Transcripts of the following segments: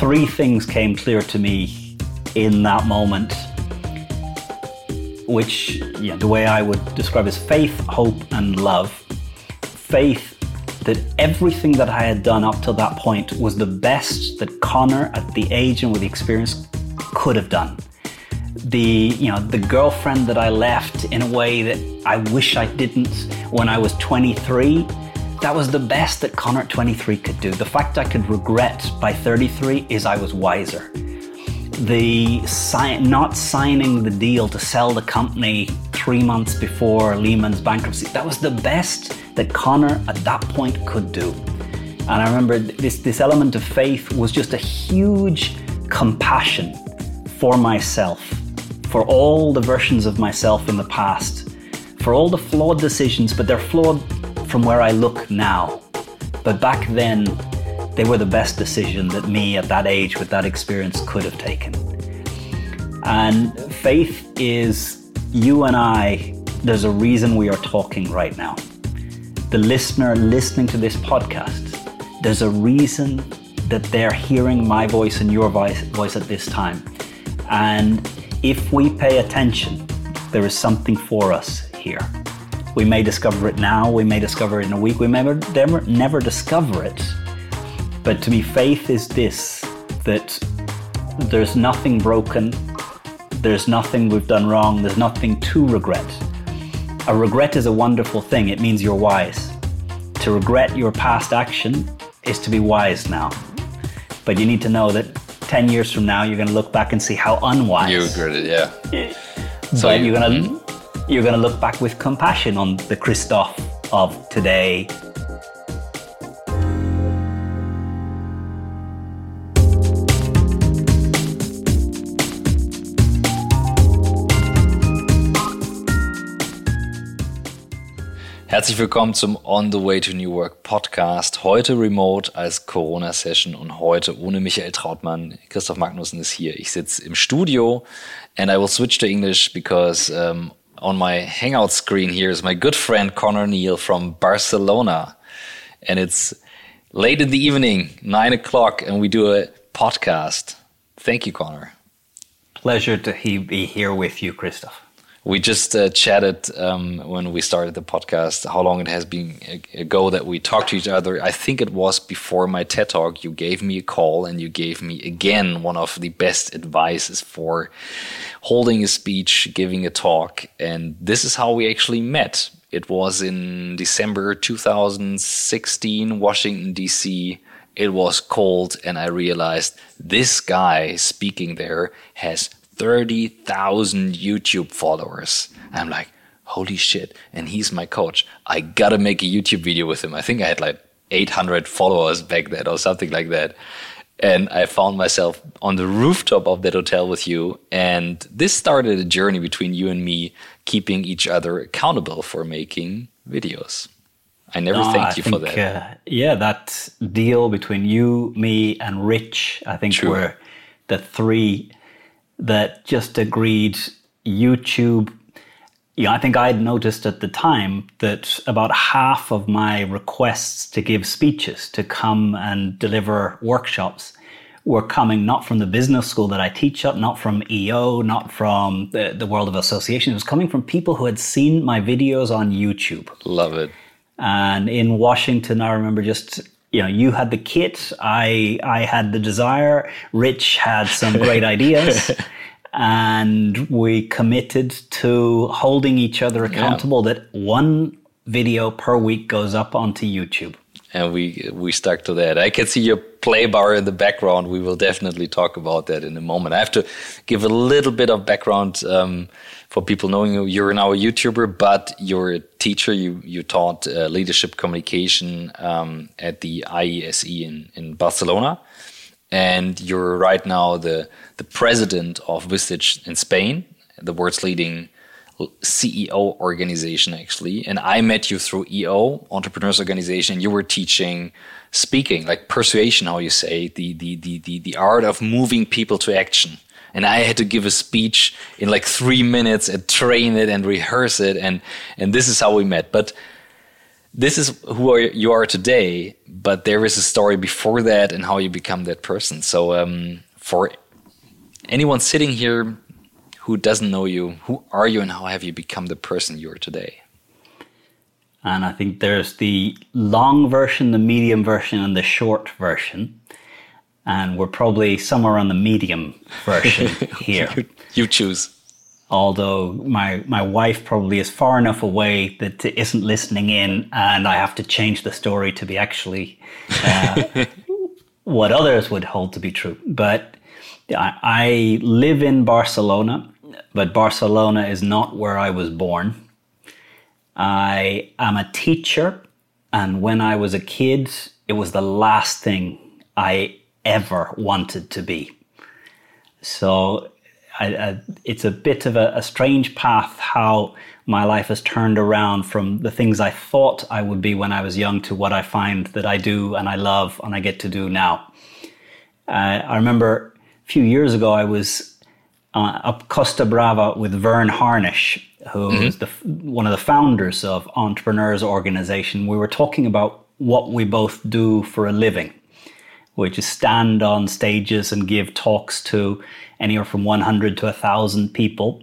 three things came clear to me in that moment, which yeah, the way I would describe is faith, hope, and love. Faith that everything that I had done up till that point was the best that Conor, at the age and with the experience, could have done. The you know the girlfriend that I left in a way that I wish I didn't when I was 23. That was the best that Conor at 23 could do. The fact I could regret by 33 is I was wiser. The si- not signing the deal to sell the company three months before Lehman's bankruptcy, that was the best that Conor at that point could do. And I remember this, this element of faith was just a huge compassion for myself, for all the versions of myself in the past, for all the flawed decisions, but they're flawed from where I look now. But back then, they were the best decision that me at that age with that experience could have taken. And faith is you and I, there's a reason we are talking right now the listener listening to this podcast, there's a reason that they're hearing my voice and your voice, voice at this time. And if we pay attention, there is something for us here. We may discover it now, we may discover it in a week, we may never, never discover it. But to me, faith is this that there's nothing broken, there's nothing we've done wrong, there's nothing to regret a regret is a wonderful thing. It means you're wise. To regret your past action is to be wise now. But you need to know that 10 years from now, you're going to look back and see how unwise. You regret it, yeah. so but you're going to? Hmm? You're going to look back with compassion on the Christoph of today Herzlich willkommen zum On the Way to New Work Podcast. Heute remote als Corona-Session und heute ohne Michael Trautmann. Christoph Magnussen ist hier. Ich sitze im Studio and I will switch to English because um, on my Hangout screen here is my good friend Conor Neill from Barcelona. And it's late in the evening, nine o'clock, and we do a podcast. Thank you, Conor. Pleasure to he- be here with you, Christoph. We just uh, chatted um, when we started the podcast how long it has been ago that we talked to each other. I think it was before my TED talk. You gave me a call and you gave me again one of the best advices for holding a speech, giving a talk. And this is how we actually met. It was in December 2016, Washington, D.C. It was cold, and I realized this guy speaking there has 30,000 YouTube followers. I'm like, holy shit. And he's my coach. I gotta make a YouTube video with him. I think I had like 800 followers back then or something like that. And I found myself on the rooftop of that hotel with you. And this started a journey between you and me, keeping each other accountable for making videos. I never no, thanked you think, for that. Uh, yeah, that deal between you, me, and Rich, I think True. were the three that just agreed YouTube. Yeah, I think I had noticed at the time that about half of my requests to give speeches, to come and deliver workshops, were coming not from the business school that I teach at, not from EO, not from the, the world of association. It was coming from people who had seen my videos on YouTube. Love it. And in Washington, I remember just you know, you had the kit, I I had the desire, Rich had some great ideas. and we committed to holding each other accountable yeah. that one video per week goes up onto YouTube. And we we stuck to that. I can see your play bar in the background. We will definitely talk about that in a moment. I have to give a little bit of background um, for people knowing you. You're now a YouTuber, but you're a teacher. You you taught uh, leadership communication um, at the IESE in in Barcelona, and you're right now the the president of Vistage in Spain, the world's leading CEO organization actually. And I met you through EO, Entrepreneurs Organization. You were teaching speaking, like persuasion, how you say, the the the the, the art of moving people to action and I had to give a speech in like three minutes and train it and rehearse it, and and this is how we met. But this is who are, you are today, but there is a story before that and how you become that person. So, um, for anyone sitting here who doesn't know you, who are you and how have you become the person you are today? And I think there's the long version, the medium version, and the short version. And we're probably somewhere on the medium version here. you, you choose although my my wife probably is far enough away that isn't listening in, and I have to change the story to be actually uh, what others would hold to be true. But I, I live in Barcelona, but Barcelona is not where I was born. I am a teacher, and when I was a kid, it was the last thing I ever wanted to be. So I, I, it's a bit of a, a, strange path how my life has turned around from the things I thought I would be when I was young to what I find that I do and I love and I get to do now. Uh, I remember a few years ago I was uh, up Costa Brava with Verne Harnish, who mm-hmm. is the, one of the founders of Entrepreneurs Organization. We were talking about what we both do for a living which is stand on stages and give talks to anywhere from 100 to 1,000 people.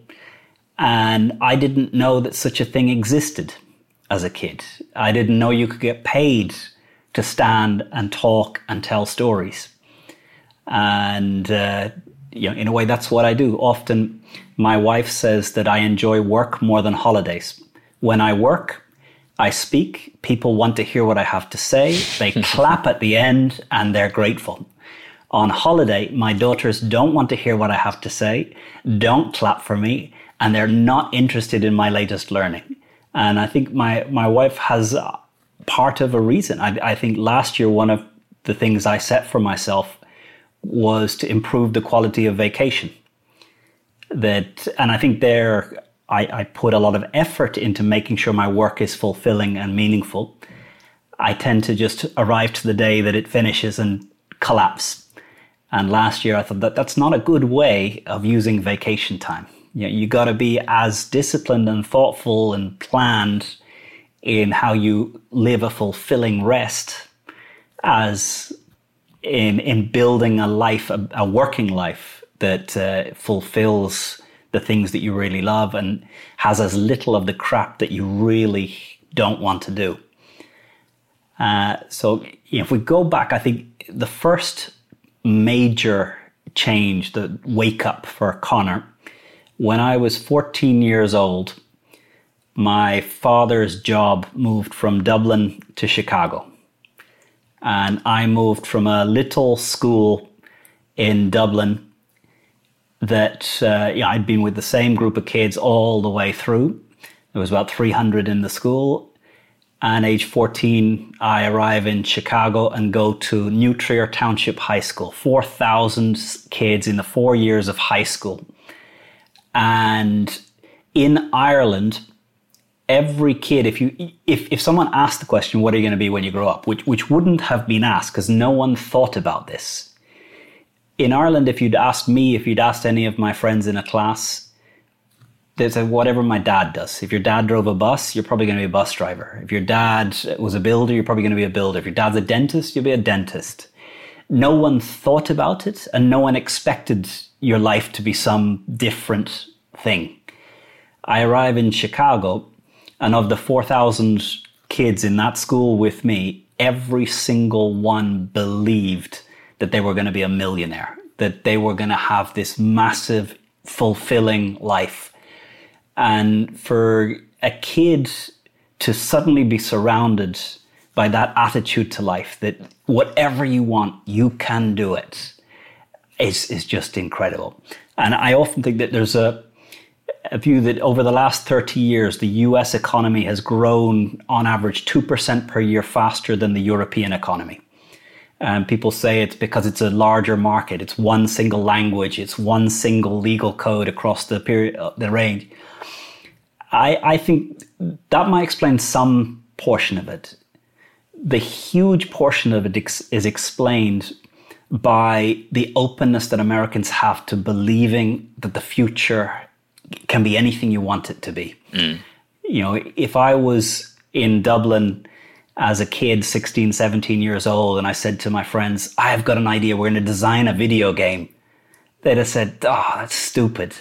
And I didn't know that such a thing existed as a kid. I didn't know you could get paid to stand and talk and tell stories. And, uh, you know, in a way, that's what I do. Often my wife says that I enjoy work more than holidays. When I work, I speak, people want to hear what I have to say. They clap at the end and they're grateful. On holiday, my daughters don't want to hear what I have to say, don't clap for me, and they're not interested in my latest learning. And I think my, my wife has part of a reason. I, I think last year, one of the things I set for myself was to improve the quality of vacation. That, and I think there, I, I put a lot of effort into making sure my work is fulfilling and meaningful. I tend to just arrive to the day that it finishes and collapse. And last year I thought that that's not a good way of using vacation time. You, know, you got to be as disciplined and thoughtful and planned in how you live a fulfilling rest as in in building a life, a, a working life that uh, fulfills the things that you really love and has as little of the crap that you really don't want to do. Uh, so if we go back, I think the first major change, the wake up for Conor, when I was 14 years old, my father's job moved from Dublin to Chicago. And I moved from a little school in Dublin that uh, yeah, I'd been with the same group of kids all the way through. There was about 300 in the school. And age 14, I arrive in Chicago and go to New Trier Township High School. 4,000 kids in the four years of high school. And in Ireland, every kid, if you if, if someone asked the question, what are you going to be when you grow up, which which wouldn't have been asked because no one thought about this in Ireland, if you'd asked me, if you'd asked any of my friends in a class, they said whatever my dad does. If your dad drove a bus, you're probably going to be a bus driver. If your dad was a builder, you're probably going to be a builder. If your dad's a dentist, you'll be a dentist. No one thought about it, and no one expected your life to be some different thing. I arrive in Chicago, and of the 4,000 kids in that school with me, every single one believed that they were going to be a millionaire, that they were going to have this massive, fulfilling life. And for a kid to suddenly be surrounded by that attitude to life, that whatever you want, you can do it, is, is just incredible. And I often think that there's a, a view that over the last 30 years, the US economy has grown on average 2% per year faster than the European economy. Um, people say it's because it's a larger market. It's one single language. It's one single legal code across the period, uh, the range. I, I think that might explain some portion of it. The huge portion of it ex- is explained by the openness that Americans have to believing that the future can be anything you want it to be. Mm. You know, if I was in Dublin as a kid, 16, 17 years old, and I said to my friends, I've got an idea, we're going to design a video game, they'd have said, oh, that's stupid.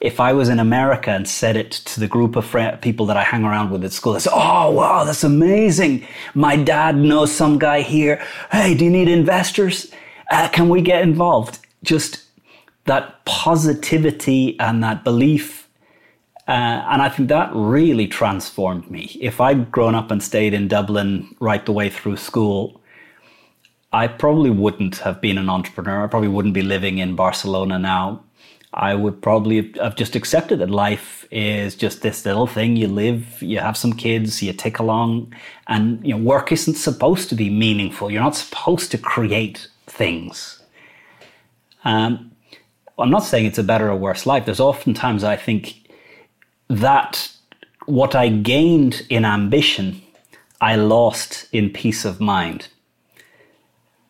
If I was in America and said it to the group of friend, people that I hang around with at school, they say, oh, wow, that's amazing. My dad knows some guy here. Hey, do you need investors? Uh, can we get involved? Just that positivity and that belief uh, and I think that really transformed me. If I'd grown up and stayed in Dublin right the way through school, I probably wouldn't have been an entrepreneur. I probably wouldn't be living in Barcelona now. I would probably have just accepted that life is just this little thing. You live, you have some kids, you tick along, and you know work isn't supposed to be meaningful. You're not supposed to create things. Um, I'm not saying it's a better or worse life. There's oftentimes I think that what I gained in ambition, I lost in peace of mind.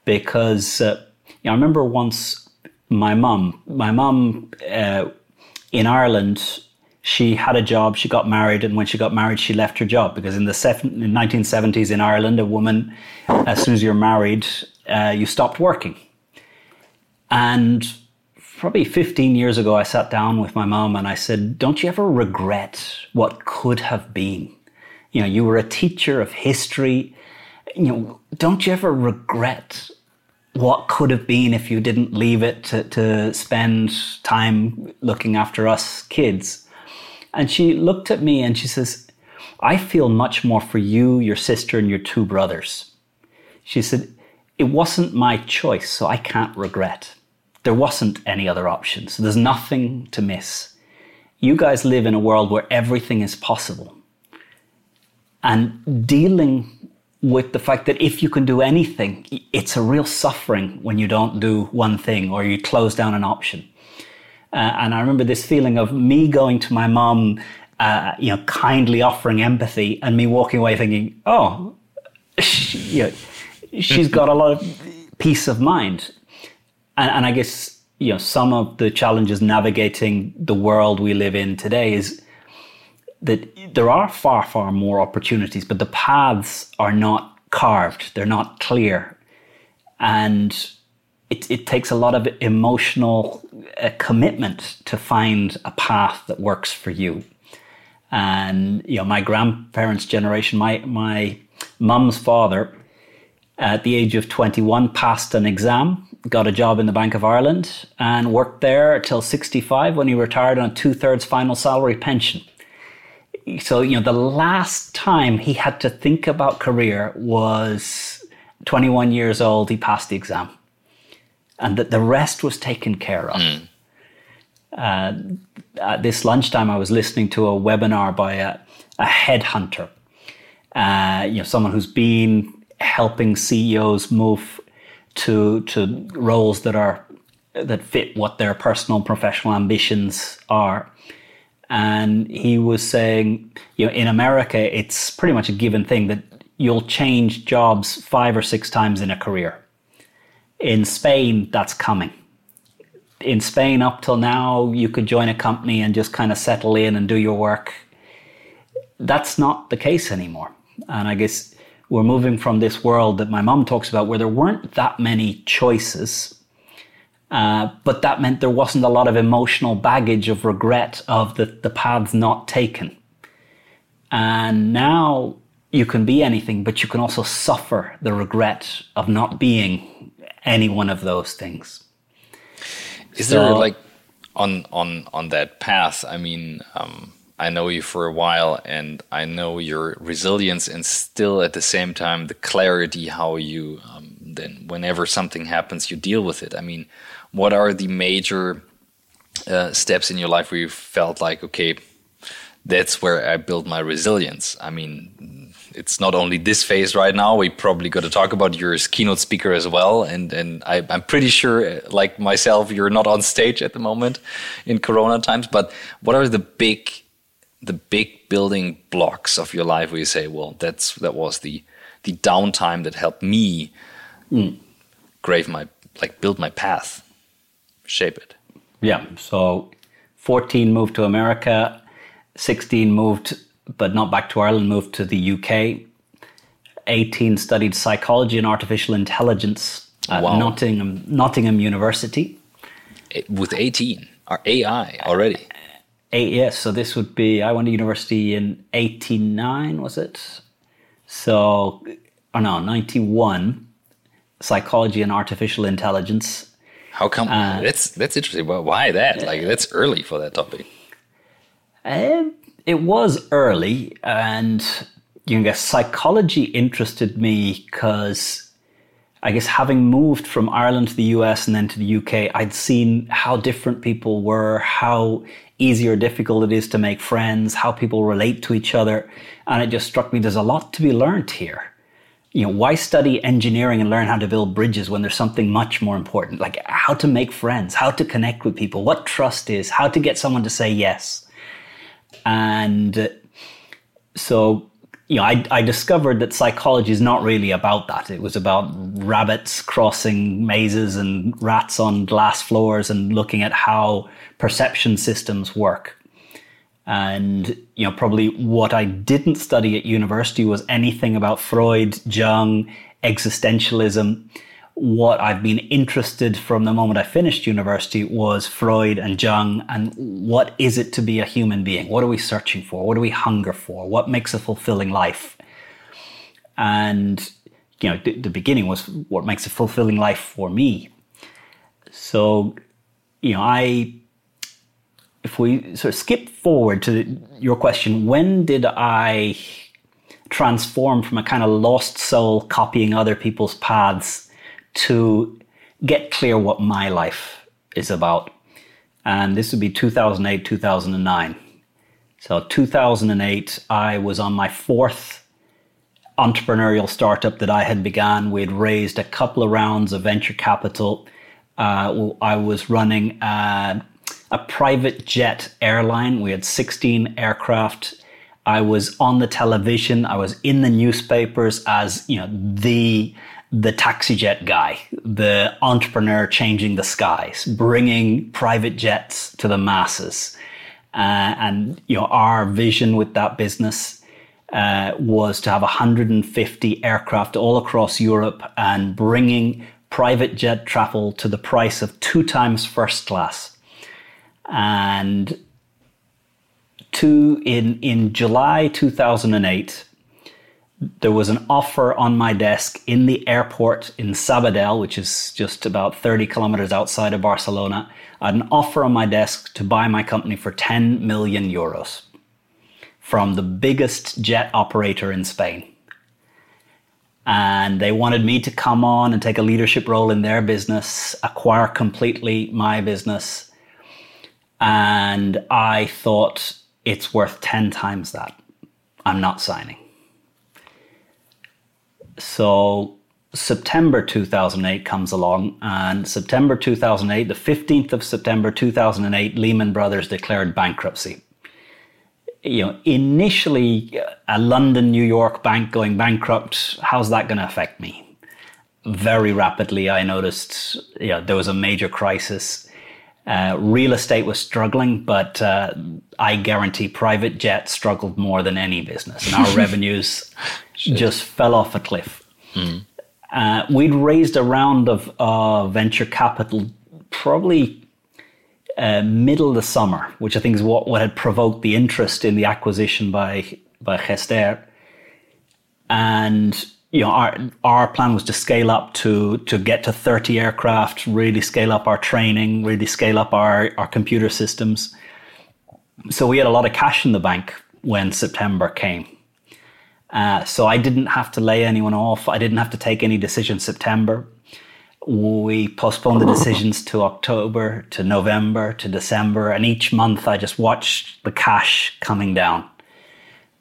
Because uh, you know, I remember once my mum, my mum uh, in Ireland, she had a job, she got married, and when she got married, she left her job because in the seven, in 1970s in Ireland, a woman, as soon as you're married, uh, you stopped working. And probably 15 years ago, I sat down with my mom and I said, Don't you ever regret what could have been? You know, you were a teacher of history. You know, don't you ever regret what could have been if you didn't leave it to, to spend time looking after us kids? And she looked at me and she says, I feel much more for you, your sister, and your two brothers. She said, It wasn't my choice, so I can't regret there wasn't any other option. So there's nothing to miss. You guys live in a world where everything is possible. And dealing with the fact that if you can do anything, it's a real suffering when you don't do one thing or you close down an option. Uh, and I remember this feeling of me going to my mom, uh, you know, kindly offering empathy, and me walking away thinking, "Oh, she, you know, she's got a lot of peace of mind." And, and I guess you know some of the challenges navigating the world we live in today is that there are far far more opportunities, but the paths are not carved; they're not clear, and it, it takes a lot of emotional uh, commitment to find a path that works for you. And you know, my grandparents' generation, my my mum's father, at the age of twenty one, passed an exam got a job in the Bank of Ireland and worked there until 65 when he retired on a two thirds final salary pension. So, you know, the last time he had to think about career was 21 years old, he passed the exam. And that the rest was taken care of. Mm. Uh, at this lunchtime, I was listening to a webinar by a, a headhunter, uh, you know, someone who's been helping CEOs move to to roles that are that fit what their personal professional ambitions are. And he was saying, you know, in America, it's pretty much a given thing that you'll change jobs five or six times in a career. In Spain, that's coming. In Spain, up till now, you could join a company and just kind of settle in and do your work. That's not the case anymore. And I guess we're moving from this world that my mom talks about where there weren't that many choices. Uh, but that meant there wasn't a lot of emotional baggage of regret of the, the paths not taken. And now you can be anything, but you can also suffer the regret of not being any one of those things. Is so, there like on on on that path? I mean, um, I know you for a while and I know your resilience and still at the same time the clarity how you um, then whenever something happens you deal with it. I mean, what are the major uh, steps in your life where you felt like okay, that's where I build my resilience. I mean, it's not only this phase right now. We probably got to talk about your keynote speaker as well, and and I, am pretty sure, like myself, you're not on stage at the moment in Corona times. But what are the big the big building blocks of your life where you say, well, that's that was the the downtime that helped me mm. grave my like build my path, shape it. Yeah. So 14 moved to America, 16 moved, but not back to Ireland, moved to the UK. 18, studied psychology and artificial intelligence at Wow. Nottingham, Nottingham University. Eh, With 18, or AI already. Eight, yes, so this would be, I went to university in 89, was it? So, oh no, 91, psychology and artificial intelligence. How come? Uh, that's that's interesting. Well, why that? Like that's early for that topic. Um, it was early, and you can guess psychology interested me because I guess having moved from Ireland to the US and then to the UK, I'd seen how different people were, how easy or difficult it is to make friends, how people relate to each other. And it just struck me there's a lot to be learned here. You know, why study engineering and learn how to build bridges when there's something much more important, like how to make friends, how to connect with people, what trust is, how to get someone to say yes. And uh, so, you know, I, I discovered that psychology is not really about that. It was about rabbits crossing mazes and rats on glass floors and looking at how perception systems work. And, you know, probably what I didn't study at university was anything about Freud, Jung, existentialism. What I've been interested from the moment I finished university was Freud and Jung and what is it to be a human being? What are we searching for? What do we hunger for? What makes a fulfilling life? And, you know, the, the beginning was what makes a fulfilling life for me. So, you know, I if we sort of skip forward to your question, when did I transform from a kind of lost soul copying other people's paths to get clear what my life is about? And this would be 2008, 2009. So, 2008, I was on my fourth entrepreneurial startup that I had began. We had raised a couple of rounds of venture capital. Uh, I was running a, a private jet airline. We had 16 aircraft. I was on the television. I was in the newspapers as you know the the taxi jet guy, the entrepreneur changing the skies, bringing private jets to the masses. Uh, and you know our vision with that business uh, was to have 150 aircraft all across Europe and bringing private jet travel to the price of two times first class. And to in in July 2008, there was an offer on my desk in the airport in Sabadell, which is just about 30 kilometers outside of Barcelona. I had an offer on my desk to buy my company for 10 million euros from the biggest jet operator in Spain. And they wanted me to come on and take a leadership role in their business, acquire completely my business. And I thought it's worth 10 times that. I'm not signing. So September 2008 comes along, and September 2008, the 15th of September 2008, Lehman Brothers declared bankruptcy. You know, initially, a London, New York bank going bankrupt, how's that going to affect me? Very rapidly, I noticed you know, there was a major crisis. Uh, real estate was struggling, but uh, I guarantee private jet struggled more than any business, and our revenues just fell off a cliff. Uh, we'd raised a round of uh, venture capital probably uh, middle of the summer, which I think is what, what had provoked the interest in the acquisition by by Gestair. And you know, our our plan was to scale up to to get to 30 aircraft, really scale up our training, really scale up our, our computer systems. So we had a lot of cash in the bank when September came. Uh, so I didn't have to lay anyone off. I didn't have to take any decisions September. We postponed the decisions to October, to November, to December, and each month I just watched the cash coming down.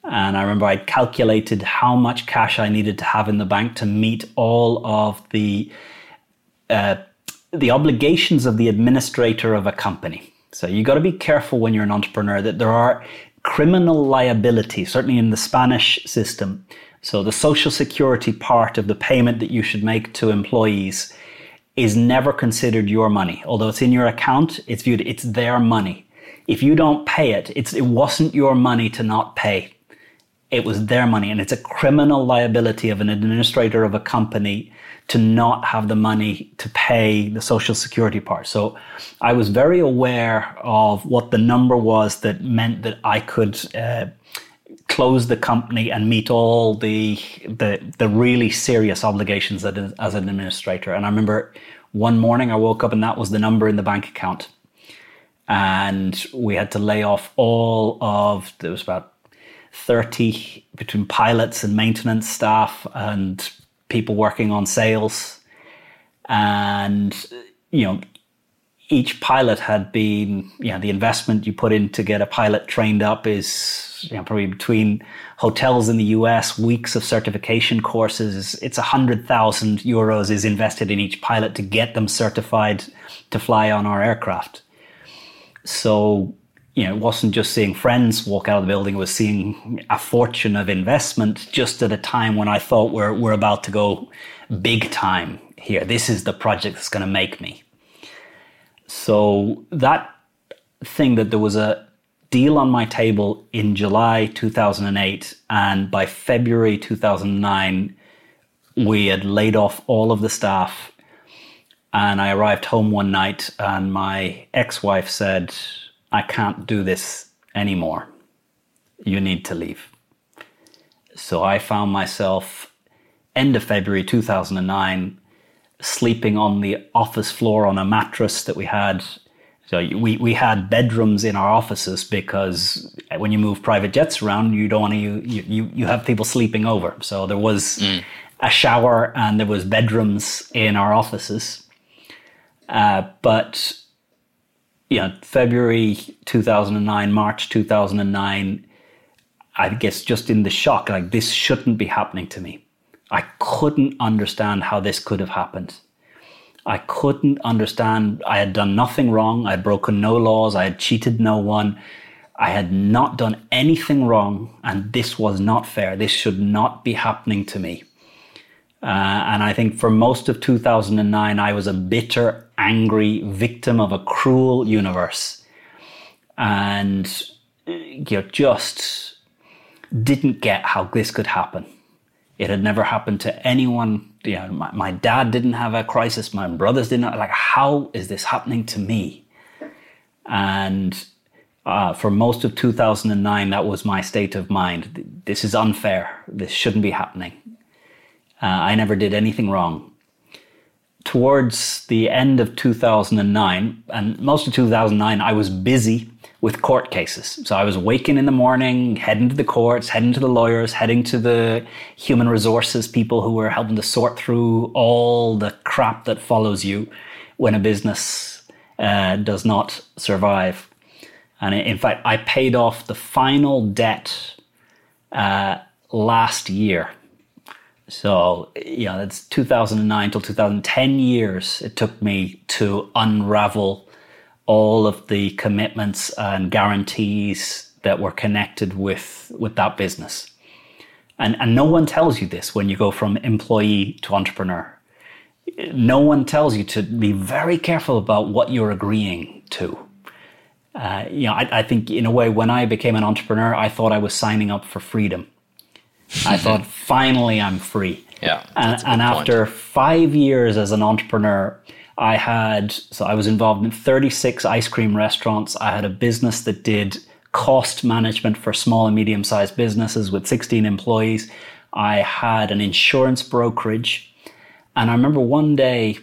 And I remember I'd calculated how much cash I needed to have in the bank to meet all of the uh, the obligations of the administrator of a company. So you got to be careful when you're an entrepreneur that there are criminal liability, certainly in the Spanish system. So the social security part of the payment that you should make to employees is never considered your money. Although it's in your account, it's viewed it's their money. If you don't pay it, it's it wasn't your money to not pay. It was their money, and it's a criminal liability of an administrator of a company to not have the money to pay the social security part. So I was very aware of what the number was that meant that I could uh, close the company and meet all the the, the really serious obligations as an administrator. And I remember one morning I woke up and that was the number in the bank account. And we had to lay off all of there was about 30 between pilots and maintenance staff and people working on sales. And, you know, each pilot had been, you know, the investment you put in to get a pilot trained up is, you know, probably between hotels in the US, weeks of certification courses. It's a hundred thousand euros is invested in each pilot to get them certified to fly on our aircraft. So you know, it wasn't just seeing friends walk out of the building, it was seeing a fortune of investment just at a time when I thought we're, we're about to go big time here. This is the project that's going to make me. So that thing that there was a deal on my table in July 2008, and by February 2009, we had laid off all of the staff. And I arrived home one night, and my ex wife said, I can't do this anymore. You need to leave. So I found myself end of February 2009 sleeping on the office floor on a mattress that we had. So we, we had bedrooms in our offices because when you move private jets around, you don't want to, you, you, you have people sleeping over. So there was mm. a shower and there was bedrooms in our offices. Uh, but you know, February 2009, March 2009, I guess just in the shock, like this shouldn't be happening to me. I couldn't understand how this could have happened. I couldn't understand. I had done nothing wrong. I had broken no laws. I had cheated no one. I had not done anything wrong, and this was not fair. This should not be happening to me. Uh, and I think for most of 2009, I was a bitter, angry victim of a cruel universe. And you know, just didn't get how this could happen. It had never happened to anyone. You know, my, my dad didn't have a crisis. My brothers didn't. Like, how is this happening to me? And uh, for most of 2009, that was my state of mind. This is unfair. This shouldn't be happening. Uh, I never did anything wrong. Towards the end of 2009, and most of 2009, I was busy with court cases. So I was waking in the morning, heading to the courts, heading to the lawyers, heading to the human resources people who were helping to sort through all the crap that follows you when a business uh, does not survive. And in fact, I paid off the final debt uh, last year. So, yeah, that's 2009 till 2010 years it took me to unravel all of the commitments and guarantees that were connected with, with that business. And, and no one tells you this when you go from employee to entrepreneur. No one tells you to be very careful about what you're agreeing to. Uh, you know, I, I think in a way, when I became an entrepreneur, I thought I was signing up for freedom I thought, finally, I'm free. Yeah. And, and after five years as an entrepreneur, I had, so I was involved in 36 ice cream restaurants. I had a business that did cost management for small and medium sized businesses with 16 employees. I had an insurance brokerage. And I remember one day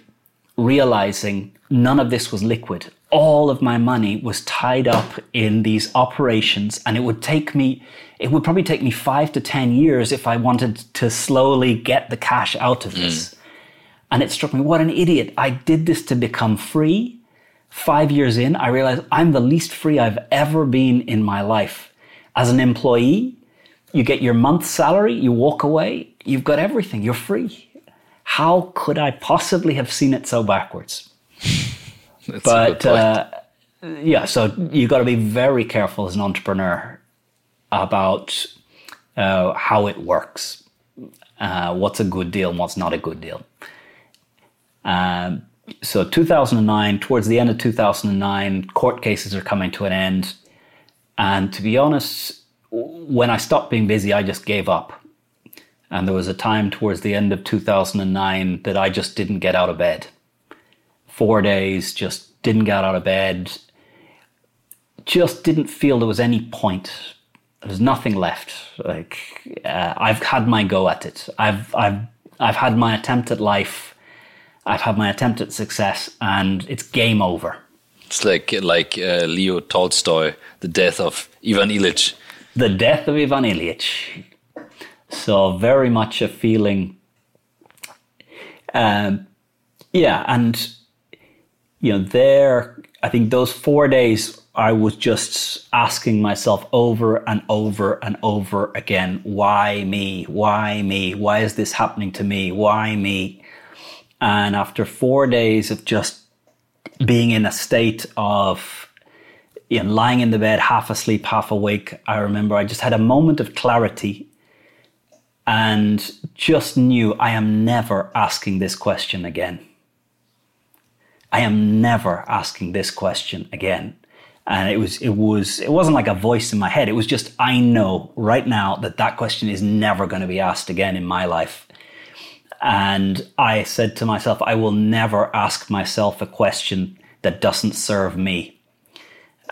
realizing none of this was liquid. All of my money was tied up in these operations, and it would take me, it would probably take me five to 10 years if I wanted to slowly get the cash out of this. Mm. And it struck me, what an idiot. I did this to become free. Five years in, I realized I'm the least free I've ever been in my life. As an employee, you get your month's salary, you walk away, you've got everything, you're free. How could I possibly have seen it so backwards? but uh, yeah, so you've got to be very careful as an entrepreneur about uh, how it works, uh, what's a good deal and what's not a good deal. Um, so 2009, towards the end of 2009, court cases are coming to an end. And to be honest, when I stopped being busy, I just gave up. And there was a time towards the end of 2009 that I just didn't get out of bed. Four days, just didn't get out of bed. Just didn't feel there was any point. There's nothing left. Like uh, I've had my go at it. I've I've I've had my attempt at life. I've had my attempt at success, and it's game over. It's like like uh, Leo Tolstoy, the death of Ivan Ilyich. The death of Ivan Ilyich. So very much a feeling. Um, yeah, and you know, there, I think those four days, I was just asking myself over and over and over again, why me? Why me? Why is this happening to me? Why me? And after four days of just being in a state of you know, lying in the bed, half asleep, half awake, I remember I just had a moment of clarity and just knew I am never asking this question again. I am never asking this question again. And it was, it was, it wasn't like a voice in my head. It was just, I know right now that that question is never going to be asked again in my life. And I said to myself, I will never ask myself a question that doesn't serve me.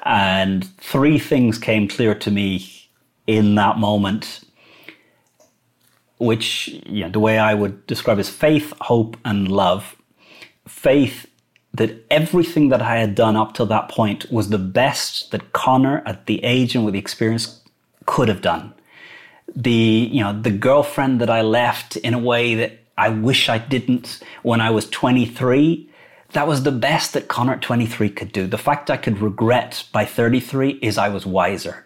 And three things came clear to me in that moment, which you know, the way I would describe is faith, hope, and love. Faith that everything that I had done up till that point was the best that Conor, at the age and with the experience, could have done. The you know the girlfriend that I left in a way that I wish I didn't when I was 23 that was the best that Conor at 23 could do. The fact I could regret by 33 is I was wiser.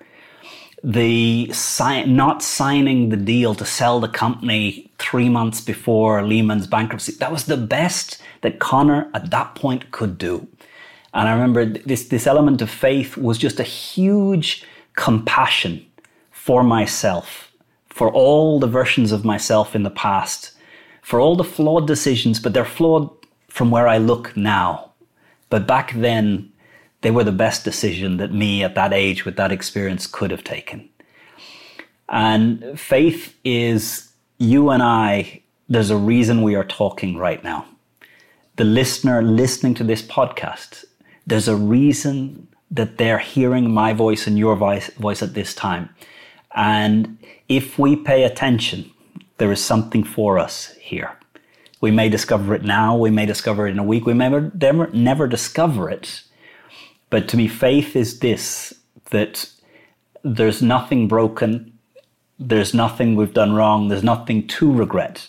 The si- not signing the deal to sell the company three months before Lehman's bankruptcy, that was the best that Conor at that point could do. And I remember this, this element of faith was just a huge compassion for myself, for all the versions of myself in the past, for all the flawed decisions, but they're flawed from where I look now. But back then, they were the best decision that me at that age with that experience could have taken. And faith is you and I, there's a reason we are talking right now. The listener listening to this podcast, there's a reason that they're hearing my voice and your voice, voice at this time. And if we pay attention, there is something for us here. We may discover it now, we may discover it in a week, we may never, never discover it. But to me, faith is this that there's nothing broken, there's nothing we've done wrong, there's nothing to regret.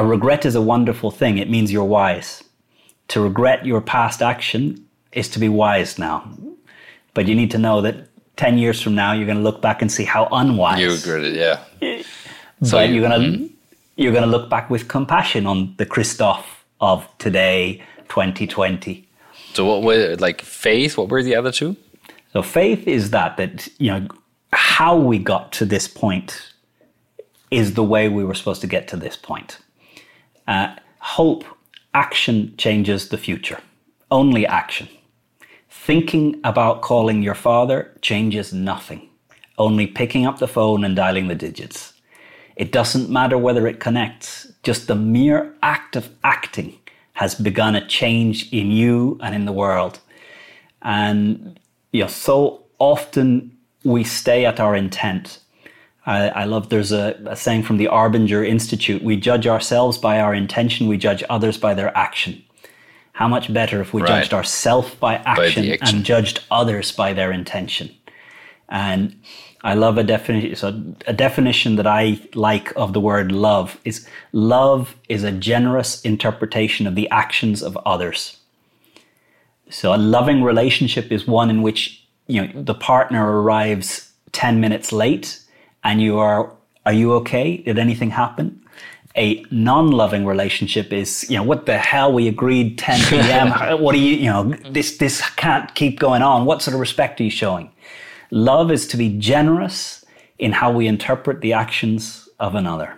A regret is a wonderful thing, it means you're wise. To regret your past action is to be wise now. But you need to know that 10 years from now, you're going to look back and see how unwise. You regret it, yeah. But so you, are going to. You're going hmm? to look back with compassion on the Christoph of today, 2020. So what were like faith? What were the other two? So faith is that that you know how we got to this point is the way we were supposed to get to this point. Uh, hope, action changes the future. Only action. Thinking about calling your father changes nothing. Only picking up the phone and dialing the digits. It doesn't matter whether it connects, just the mere act of acting has begun a change in you and in the world. And you know, so often we stay at our intent. I, I love there's a, a, saying from the Arbinger Institute we judge ourselves by our intention, we judge others by their action. How much better if we right. judged ourselves by action, by action and judged others by their intention? And I love a definition. So a definition that I like of the word love is love is a generous interpretation of the actions of others. So a loving relationship is one in which you know the partner arrives 10 minutes late and you are are you okay? Did anything happen? A non-loving relationship is, you know, what the hell? We agreed 10 p.m. what are you, you know, this this can't keep going on. What sort of respect are you showing? Love is to be generous in how we interpret the actions of another.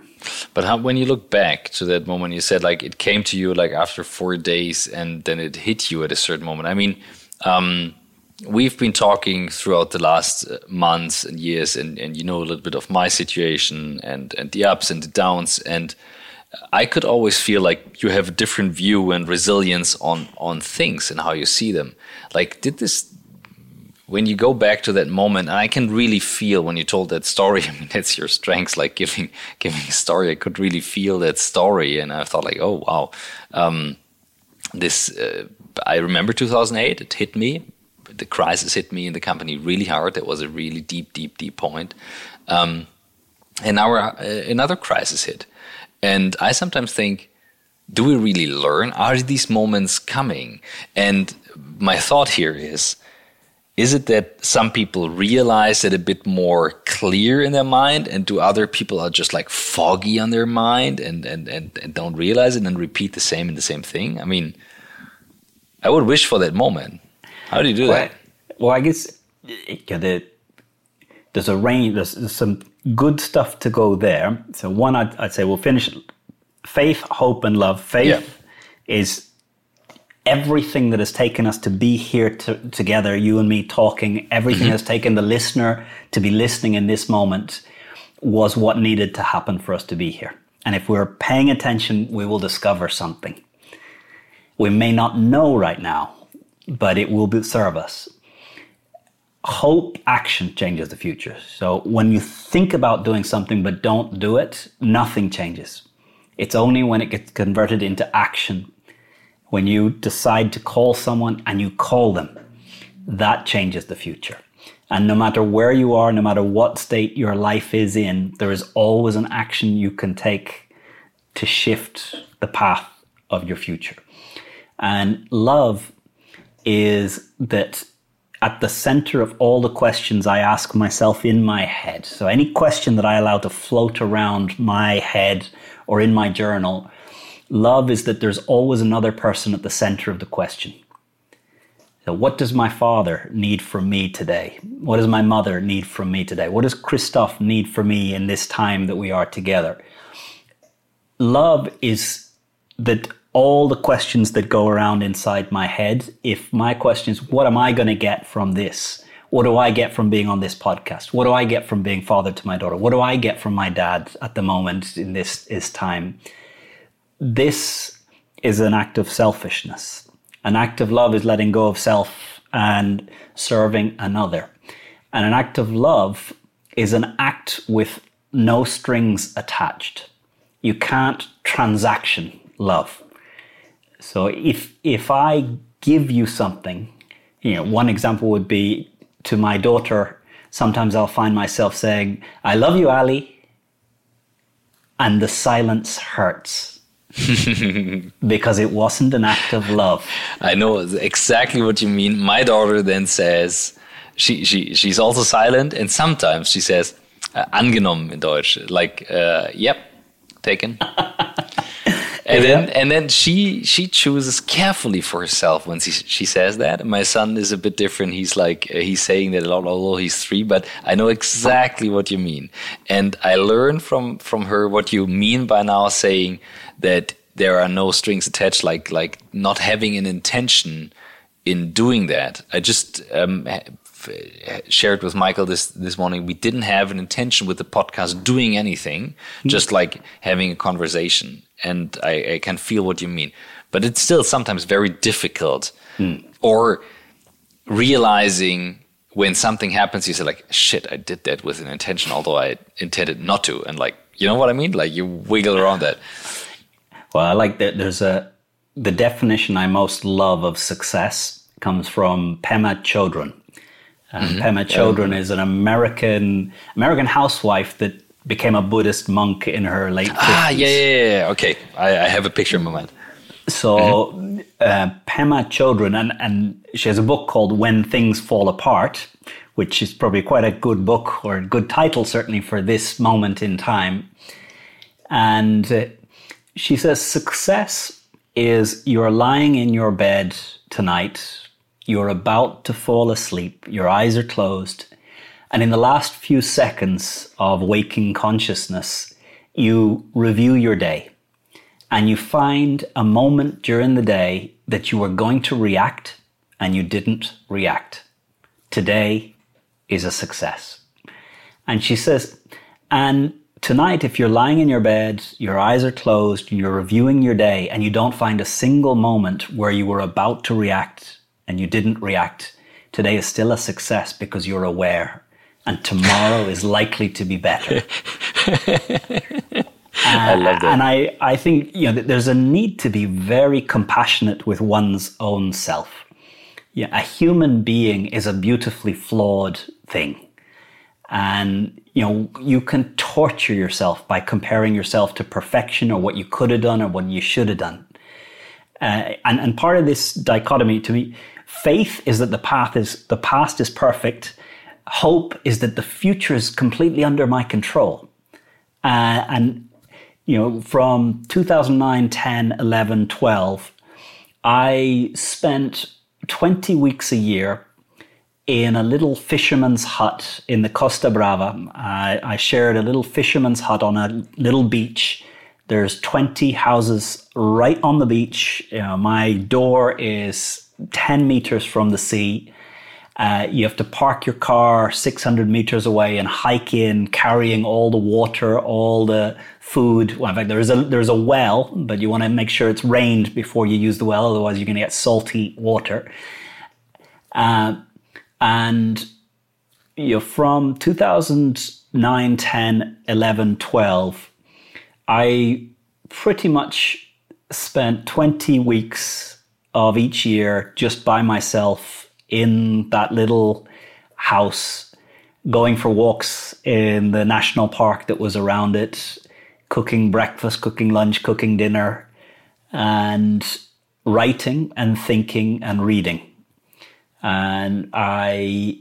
But how, when you look back to that moment, you said like it came to you like after four days, and then it hit you at a certain moment. I mean, um, we've been talking throughout the last uh, months and years, and, and you know a little bit of my situation and, and the ups and the downs. And I could always feel like you have a different view and resilience on, on things and how you see them. Like, did this, when you go back to that moment, I can really feel when you told that story, I mean, that's your strengths, like giving, giving a story. I could really feel that story. And I thought, like, oh, wow. Um, this, uh, I remember 2008, it hit me the crisis hit me in the company really hard. That was a really deep, deep, deep point. Um, and now uh, another crisis hit. And I sometimes think, do we really learn? Are these moments coming? And my thought here is, is it that some people realize it a bit more clear in their mind and do other people are just like foggy on their mind and, and, and, and don't realize it and repeat the same and the same thing? I mean, I would wish for that moment. How do you do well, that? Well, I guess yeah, the, there's a range. There's, there's, some good stuff to go there. So one, I'd, I'd, say we'll finish faith, hope, and love. Faith yeah. is everything that has taken us to be here to, together, you and me talking. Everything mm-hmm. has taken the listener to be listening in this moment was what needed to happen for us to be here. And if we're paying attention, we will discover something. We may not know right now but it will serve us. Hope action changes the future. So when you think about doing something but don't do it, nothing changes. It's only when it gets converted into action, when you decide to call someone and you call them, that changes the future. And no matter where you are, no matter what state your life is in, there is always an action you can take to shift the path of your future. And love is that at the center of all the questions I ask myself in my head, so any question that I allow to float around my head or in my journal, love is that there's always another person at the center of the question. So, what does my father need from me today? What does my mother need from me today? What does Christoph need from me in this time that we are together? Love is that all the questions that go around inside my head. If my question is, what am I going to get from this? What do I get from being on this podcast? What do I get from being father to my daughter? What do I get from my dad at the moment in this is time? This is an act of selfishness. An act of love is letting go of self and serving another. And an act of love is an act with no strings attached. You can't transaction love. So if if I give you something, you know, one example would be to my daughter. Sometimes I'll find myself saying, "I love you, Ali," and the silence hurts. because it wasn't an act of love. I know exactly what you mean. My daughter then says, she, she she's also silent, and sometimes she says, uh, angenommen in Deutsch, like, uh, yep, taken. and yeah. then and then she she chooses carefully for herself when she she says that. My son is a bit different. He's like uh, he's saying that a lot, although he's three. But I know exactly what you mean, and I learned from from her what you mean by now saying that there are no strings attached, like like not having an intention in doing that. I just um, shared with Michael this this morning. We didn't have an intention with the podcast doing anything, just like having a conversation. And I, I, can feel what you mean, but it's still sometimes very difficult. Mm. Or realizing when something happens, you say like, "Shit, I did that with an intention, although I intended not to." And like, you know what I mean? Like you wiggle around that. Well, I like that. There's a the definition I most love of success comes from Pema Chodron, and mm-hmm. Pema Chodron is an American American housewife that became a Buddhist monk in her late 50s. Ah, yeah, yeah, yeah. Okay, I, I have a picture in my mind. So mm-hmm. uh, Pema Chodron, and, and she has a book called When Things Fall Apart, which is probably quite a good book or a good title, certainly for this moment in time. And uh, she says success is you're lying in your bed tonight you're about to fall asleep, your eyes are closed, and in the last few seconds of waking consciousness, you review your day and you find a moment during the day that you were going to react and you didn't react. today is a success. And she says, and tonight, if you're lying in your bed, your eyes are closed, you're reviewing your day, and you don't find a single moment where you were about to react and you didn't react, today is still a success because you're aware. And tomorrow is likely to be better. Uh, I love that. And I, I think you know there's a need to be very compassionate with one's own self. Yeah, a human being is a beautifully flawed thing. And you know, you can torture yourself by comparing yourself to perfection or what you could have done or what you should have done. Uh, and, and part of this dichotomy to me, faith is that the path is the past is perfect. Hope is that the future is completely under my control. Uh, and you know, from 2009, 10, 11, 12, I spent 20 weeks a year in a little fisherman's hut in the Costa Brava. I, I shared a little fisherman's hut on a little beach. There's 20 houses right on the beach. You know, my door is 10 meters from the sea. Uh, you have to park your car 600 meters away and hike in, carrying all the water, all the food. Well, in fact, there is a there's a well, but you want to make sure it's rained before you use the well, otherwise you're going to get salty water. Uh, and you're from 2009, 10, 11, 12, I pretty much spent 20 weeks of each year just by myself in that little house, going for walks in the national park that was around it, cooking breakfast, cooking lunch, cooking dinner, and writing and thinking and reading. And I,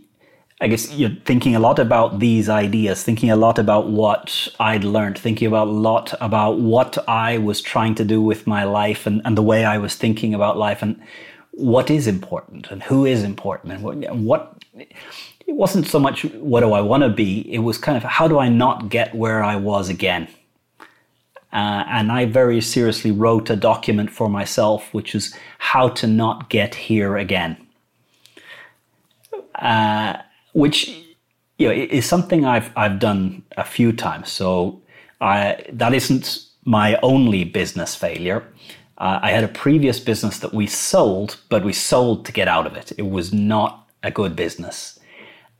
I guess you're thinking a lot about these ideas, thinking a lot about what I'd learned, thinking about a lot about what I was trying to do with my life and, and the way I was thinking about life and what is important and who is important and what, what it wasn't so much what do I want to be, it was kind of how do I not get where I was again. Uh, and I very seriously wrote a document for myself, which is how to not get here again. Uh, which you know is something I've I've done a few times. So I, that isn't my only business failure. Uh, I had a previous business that we sold, but we sold to get out of it. It was not a good business.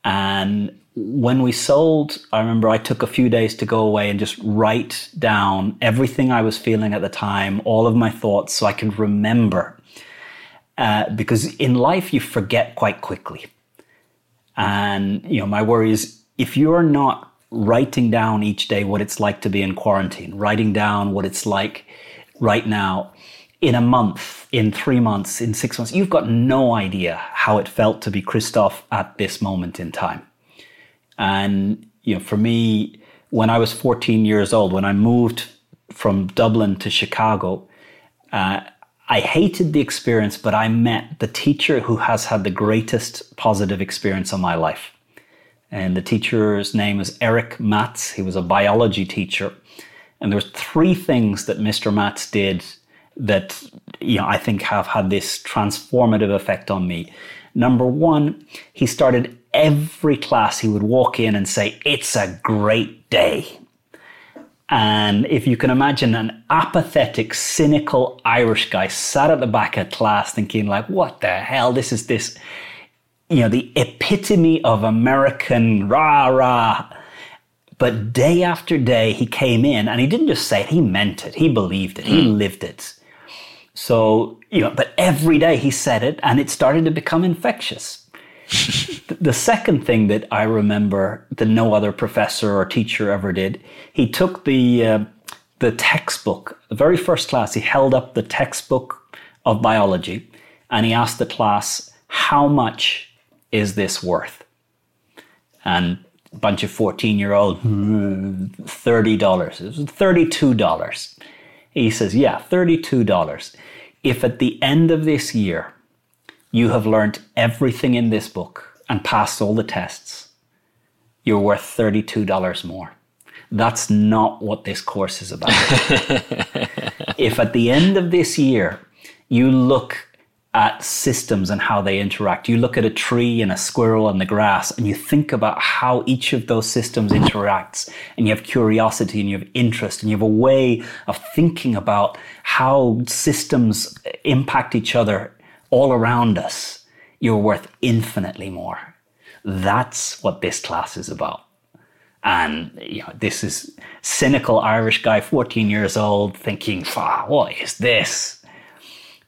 And when we sold, I remember I took a few days to go away and just write down everything I was feeling at the time, all of my thoughts, so I could remember. Uh, because in life, you forget quite quickly. And, you know, my worry is if you're not writing down each day what it's like to be in quarantine, writing down what it's like right now, in a month, in three months, in six months, you've got no idea how it felt to be Christoph at this moment in time. And, you know, for me, when I was 14 years old, when I moved from Dublin to Chicago, uh, I hated the experience, but I met the teacher who has had the greatest positive experience of my life. And the teacher's name is Eric Matz. He was a biology teacher. And there were three things that Mr. Matz did that you know I think have had this transformative effect on me. Number one, he started every class he would walk in and say, It's a great day. And if you can imagine an apathetic, cynical Irish guy sat at the back of class thinking, like, what the hell? This is this, you know, the epitome of American rah rah. But day after day, he came in and he didn't just say it, he meant it. He believed it. He hmm. lived it. So, you know, but every day he said it and it started to become infectious the second thing that I remember that no other professor or teacher ever did, he took the uh, the textbook, the very first class, he held up the textbook of biology and he asked the class, "How much is this worth?" And a bunch of 14 year old, $30. It was $32. He says, Yeah, $32. If at the end of this year you have learned everything in this book and passed all the tests, you're worth $32 more. That's not what this course is about. if at the end of this year you look at systems and how they interact. You look at a tree and a squirrel and the grass, and you think about how each of those systems interacts, and you have curiosity and you have interest, and you have a way of thinking about how systems impact each other all around us. You're worth infinitely more. That's what this class is about. And you know, this is cynical Irish guy, 14 years old, thinking, what is this?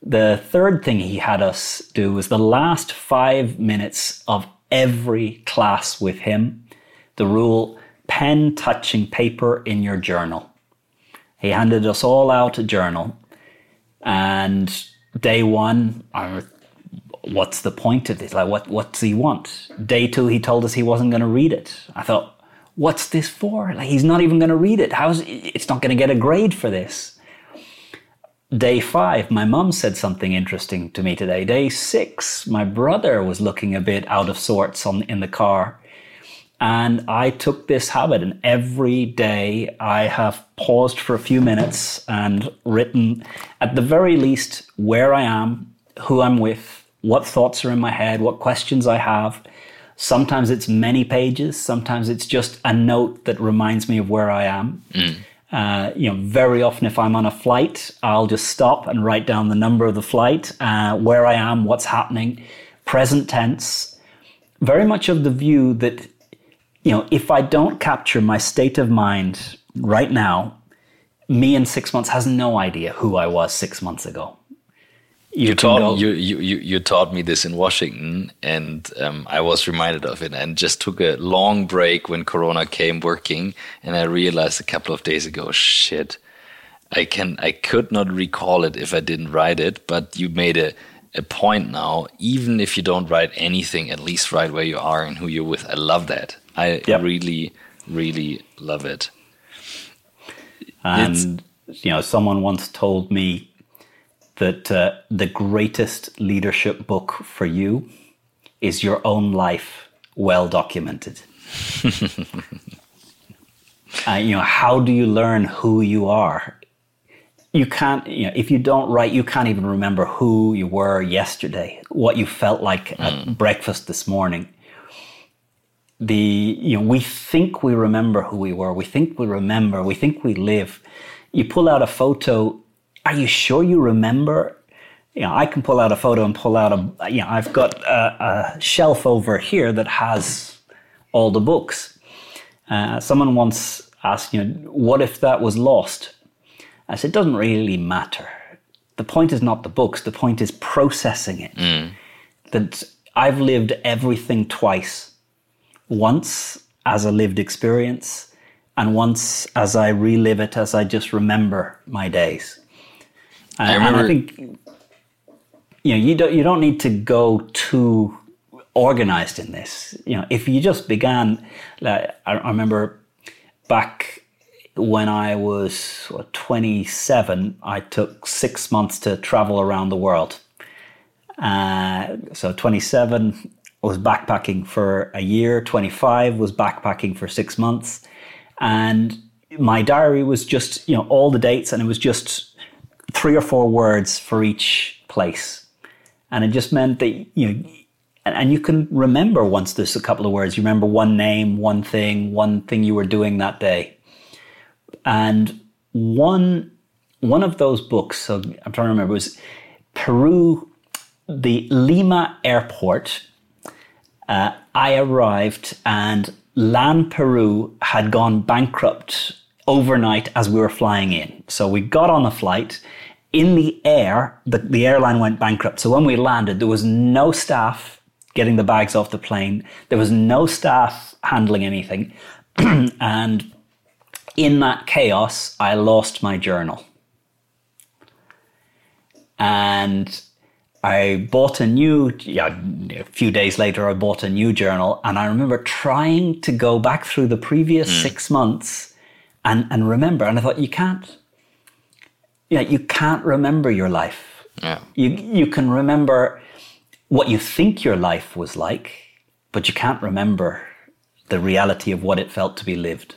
The third thing he had us do was the last five minutes of every class with him. The rule pen touching paper in your journal. He handed us all out a journal. And day one, I, what's the point of this? Like, what, what does he want? Day two, he told us he wasn't going to read it. I thought, what's this for? Like, he's not even going to read it. How's it's not going to get a grade for this? Day five, my mum said something interesting to me today. Day six, my brother was looking a bit out of sorts on in the car. And I took this habit, and every day I have paused for a few minutes and written, at the very least, where I am, who I'm with, what thoughts are in my head, what questions I have. Sometimes it's many pages, sometimes it's just a note that reminds me of where I am. Mm. Uh, you know, very often if I'm on a flight, I'll just stop and write down the number of the flight, uh, where I am, what's happening, present tense. Very much of the view that, you know, if I don't capture my state of mind right now, me in six months has no idea who I was six months ago you, you taught go. you, you you taught me this in Washington, and um, I was reminded of it, and just took a long break when Corona came working, and I realized a couple of days ago, shit, I can I could not recall it if I didn't write it, but you made a a point now. Even if you don't write anything, at least write where you are and who you're with. I love that. I yep. really really love it. And it's, you know, someone once told me that uh, the greatest leadership book for you is your own life well documented. uh, you know, how do you learn who you are? You can't, you know, if you don't write, you can't even remember who you were yesterday, what you felt like mm. at breakfast this morning. The, you know, we think we remember who we were. We think we remember. We think we live. You pull out a photo are you sure you remember? You know, I can pull out a photo and pull out a, you know, I've got a, a shelf over here that has all the books. Uh, someone once asked, you know, what if that was lost? I said, it doesn't really matter. The point is not the books, the point is processing it. Mm. That I've lived everything twice. Once as a lived experience, and once as I relive it as I just remember my days. I and I think you know you don't you don't need to go too organized in this. You know, if you just began, like, I, I remember back when I was what, 27, I took six months to travel around the world. Uh, so 27 was backpacking for a year, 25 was backpacking for six months. And my diary was just, you know, all the dates and it was just three or four words for each place. And it just meant that, you know, and, you can remember once there's a couple of words, you remember one name, one thing, one thing you were doing that day. And one one of those books, so I'm trying to remember, was Peru, the Lima airport. Uh, I arrived and LAN Peru had gone bankrupt overnight as we were flying in. So we got on the flight in the air, the, the airline went bankrupt. So when we landed, there was no staff getting the bags off the plane. There was no staff handling anything. and in that chaos, I lost my journal. And I bought a new, yeah, a few days later, I bought a new journal. And I remember trying to go back through the previous mm. six months and, and remember. And I thought, you can't you know, you can't remember your life. Yeah. You you can remember what you think your life was like, but you can't remember the reality of what it felt to be lived.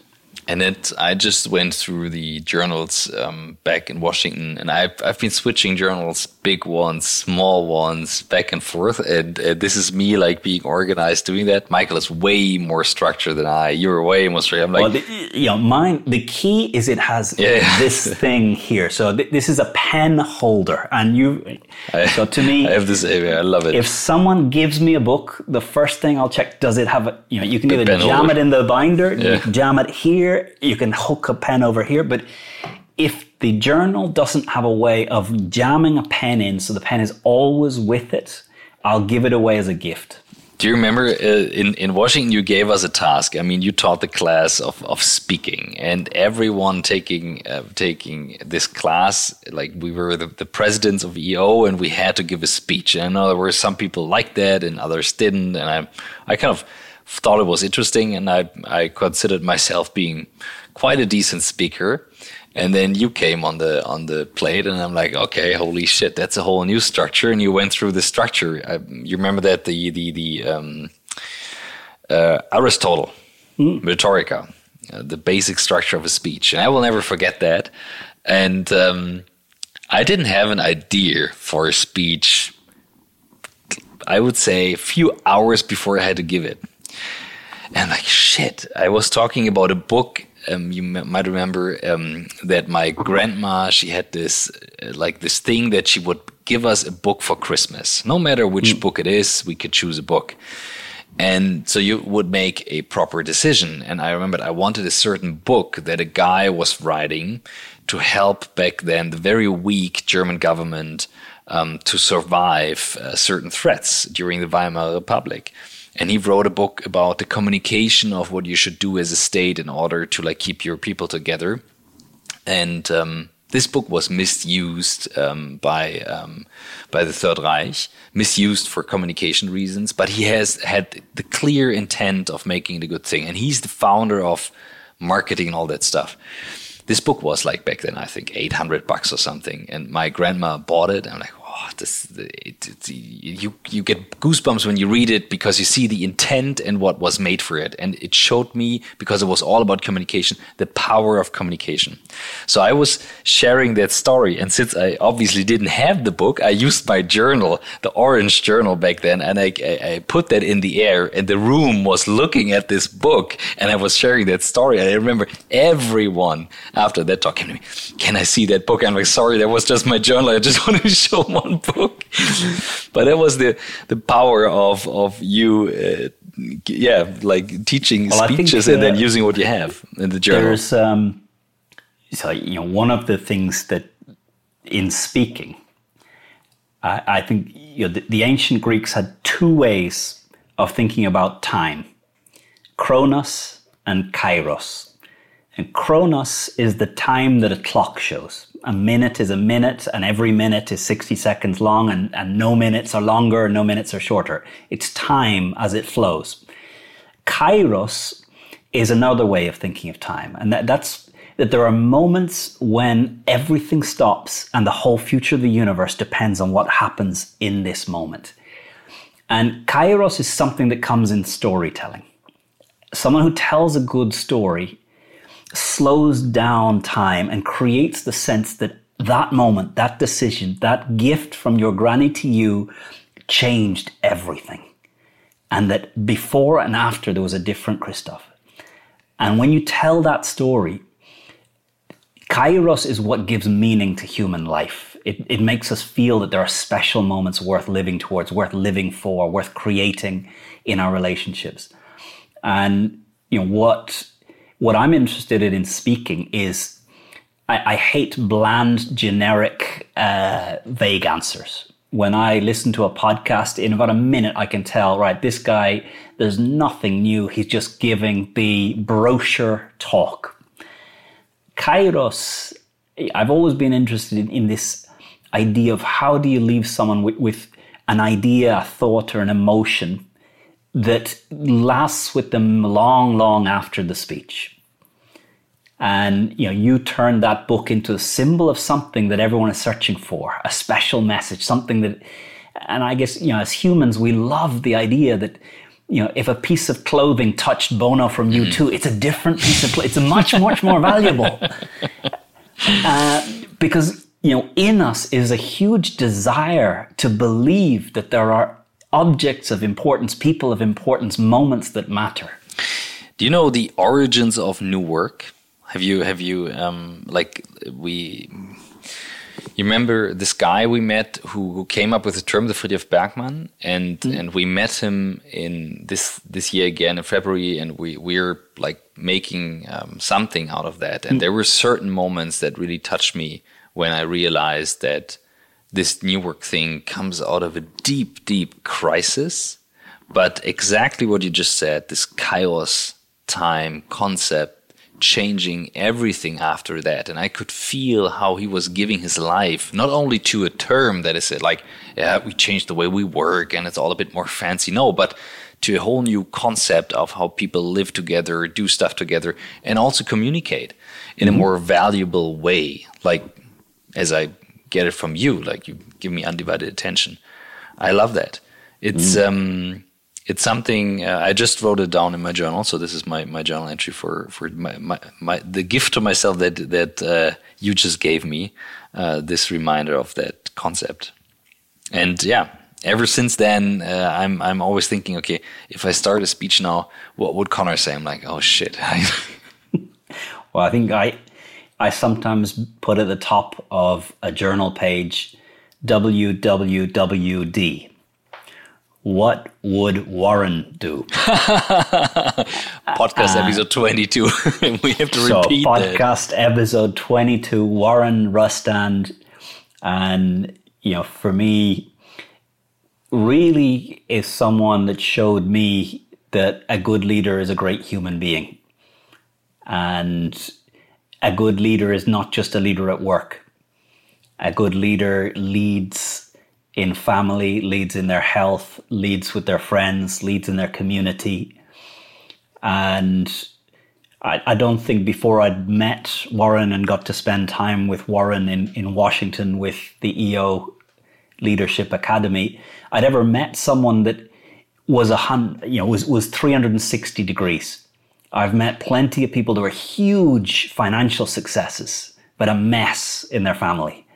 And it, I just went through the journals um, back in Washington, and I've I've been switching journals, big ones, small ones, back and forth. And, this is me like being organized, doing that. Michael is way more structured than I. You're way more structured. I'm like, well, the, you know, mine. The key is it has yeah. this thing here. So th- this is a pen holder, and you. I, so to me, I have this. I love it. If someone gives me a book, the first thing I'll check does it have a. You know, you can The either jam holder. it in the binder, Yeah. jam it here, you can hook a pen over here, but if the journal doesn't have a way of jamming a pen in so the pen is always with it, I'll give it away as a gift. Do you remember uh, in in Washington you gave us a task? I mean, you taught the class of, of speaking, and everyone taking uh, taking this class, like we were the, the presidents of EO, and we had to give a speech. And I know there were some people like that, and others didn't. And I I kind of thought it was interesting, and I I considered myself being quite a decent speaker. And then you came on the on the plate, and I'm like, okay, holy shit, that's a whole new structure. And you went through the structure. I, you remember that the the the um, uh, Aristotle, Rhetorica, uh, the basic structure of a speech, and I will never forget that. And um, I didn't have an idea for a speech. I would say a few hours before I had to give it. And like shit, I was talking about a book. Um, you m- might remember um, that my grandma she had this uh, like this thing that she would give us a book for Christmas. No matter which book it is, we could choose a book. And so you would make a proper decision. And I remembered I wanted a certain book that a guy was writing to help back then the very weak German government um, to survive uh, certain threats during the Weimar Republic. And he wrote a book about the communication of what you should do as a state in order to like keep your people together. And um, this book was misused um, by um, by the Third Reich, misused for communication reasons. But he has had the clear intent of making the good thing, and he's the founder of marketing and all that stuff. This book was like back then, I think, eight hundred bucks or something, and my grandma bought it. I'm like, oh, this it, it, you you get goosebumps when you read it because you see the intent and what was made for it, and it showed me because it was all about communication, the power of communication. So I was sharing that story, and since I obviously didn't have the book, I used my journal, the orange journal back then, and I, I, I put that in the air, and the room was looking at this book, and I was sharing that story. And I remember everyone after that talk came to me, "Can I see that book?" And I'm like, "Sorry, that was just my journal. I just wanted to show book." but that was the the power of of you. Uh, yeah, like teaching Well, I think, speeches and then uh, using what you have in the journal. There's um, so you know one of the things that in speaking, I, I think you know, the, the ancient Greeks had two ways of thinking about time: chronos and kairos. And chronos is the time that a clock shows. A minute is a minute, and every minute is 60 seconds long, and, and no minutes are longer, no minutes are shorter. It's time as it flows. Kairos is another way of thinking of time, and that, that's that there are moments when everything stops and the whole future of the universe depends on what happens in this moment. And Kairos is something that comes in storytelling. Someone who tells a good story slows down time and creates the sense that that moment, that decision, that gift from your granny to you changed everything. And that before and after there was a different Christoph. And when you tell that story, Kairos is what gives meaning to human life. It, it makes us feel that there are special moments worth living towards, worth living for, worth creating in our relationships. And you know what what I'm interested in in speaking is I, I hate bland, generic, uh, vague answers. When I listen to a podcast, in about a minute, I can tell, right, this guy, there's nothing new. He's just giving the brochure talk. Kairos, I've always been interested in, in this idea of how do you leave someone with, with an idea, a thought, or an emotion that lasts with them long, long after the speech. And you know, you turn that book into a symbol of something that everyone is searching for, a special message, something that and I guess, you know, as humans, we love the idea that you know, if a piece of clothing touched Bono from U2, it's a different piece of, it's a much, much more valuable. Uh, because, you know, in us is a huge desire to believe that there are objects of importance, people of importance, moments that matter. Do you know the origins of new work? Have you have you um, like we? You remember this guy we met who, who came up with the term, the Frithjof Bergmann, and mm. and we met him in this this year again in February, and we we're like making um, something out of that. And mm. there were certain moments that really touched me when I realized that this new work thing comes out of a deep, deep crisis. But exactly what you just said, this chaos time concept changing everything after that. And I could feel how he was giving his life, not only to a term that is it, like, yeah, we changed the way we work and it's all a bit more fancy. No, but to a whole new concept of how people live together, do stuff together, and also communicate in a mm-hmm. more valuable way. Like, as I get it from you. Like you give me undivided attention. I love that. It's mm. um, it's something uh, I just wrote it down in my journal. So this is my, my journal entry for for my, my, my the gift to myself that that uh, you just gave me. Uh, this reminder of that concept, and yeah. Ever since then, uh, I'm I'm always thinking, okay, if I start a speech now, what would Conor say? I'm like, oh shit. well, I think I I sometimes put at the top of a journal page WWWD. What would Warren do? podcast uh, episode 22. we have to so repeat podcast that. episode 22, Warren Rustand. And, you know, for me, really is someone that showed me that a good leader is a great human being. And a good leader is not just a leader at work. A good leader leads in family, leads in their health, leads with their friends, leads in their community. And I, I don't think before I'd met Warren and got to spend time with Warren in, in Washington with the EO Leadership Academy, I'd ever met someone that was a hun, you know, was, was 360 degrees I've met plenty of people that were huge financial successes, but a mess in their family.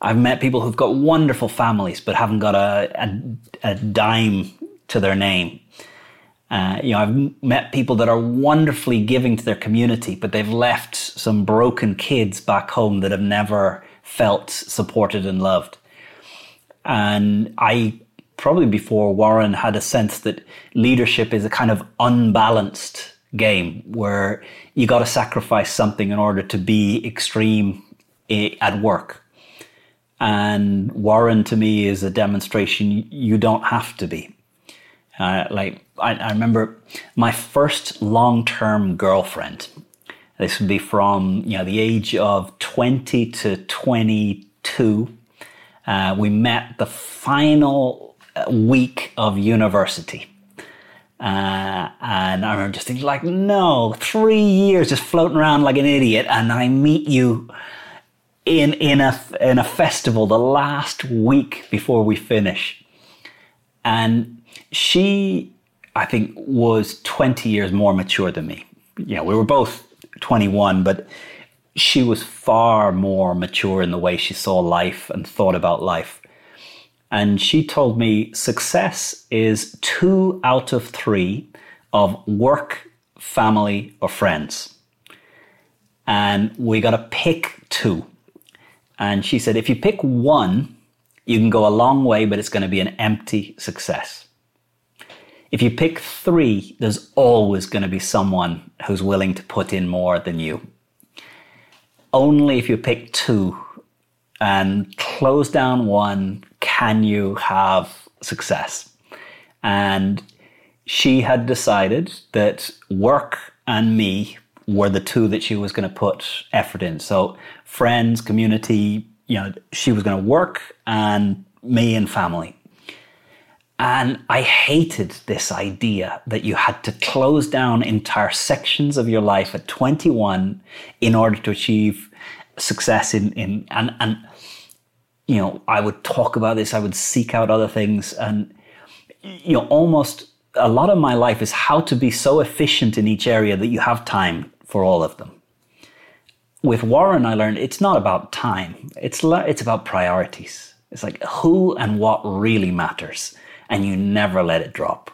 I've met people who've got wonderful families, but haven't got a, a, a dime to their name. Uh, you know, I've met people that are wonderfully giving to their community, but they've left some broken kids back home that have never felt supported and loved. And I probably before Warren had a sense that leadership is a kind of unbalanced game where you got to sacrifice something in order to be extreme at work. And Warren to me is a demonstration you don't have to be. Uh, like I, I, remember my first long-term girlfriend. This would be from you know the age of twenty to twenty-two. Uh, we met the final uh, week of university. Uh, and I remember just thinking, like, no, three years just floating around like an idiot, and I meet you in in a in a festival the last week before we finish, and she, I think, was twenty years more mature than me. You know, we were both twenty one, but she was far more mature in the way she saw life and thought about life. And she told me success is two out of three of work, family, or friends. And we got to pick two. And she said, if you pick one, you can go a long way, but it's going to be an empty success. If you pick three, there's always going to be someone who's willing to put in more than you. Only if you pick two and close down one, can you have success? And she had decided that work and me were the two that she was going to put effort in. So friends, community, you know, she was going to work and me and family. And I hated this idea that you had to close down entire sections of your life at 21 in order to achieve success in, in and, and you know, I would talk about this, I would seek out other things, and you know, almost a lot of my life is how to be so efficient in each area that you have time for all of them. With Warren, I learned it's not about time. It's it's about priorities. It's like who and what really matters, and you never let it drop.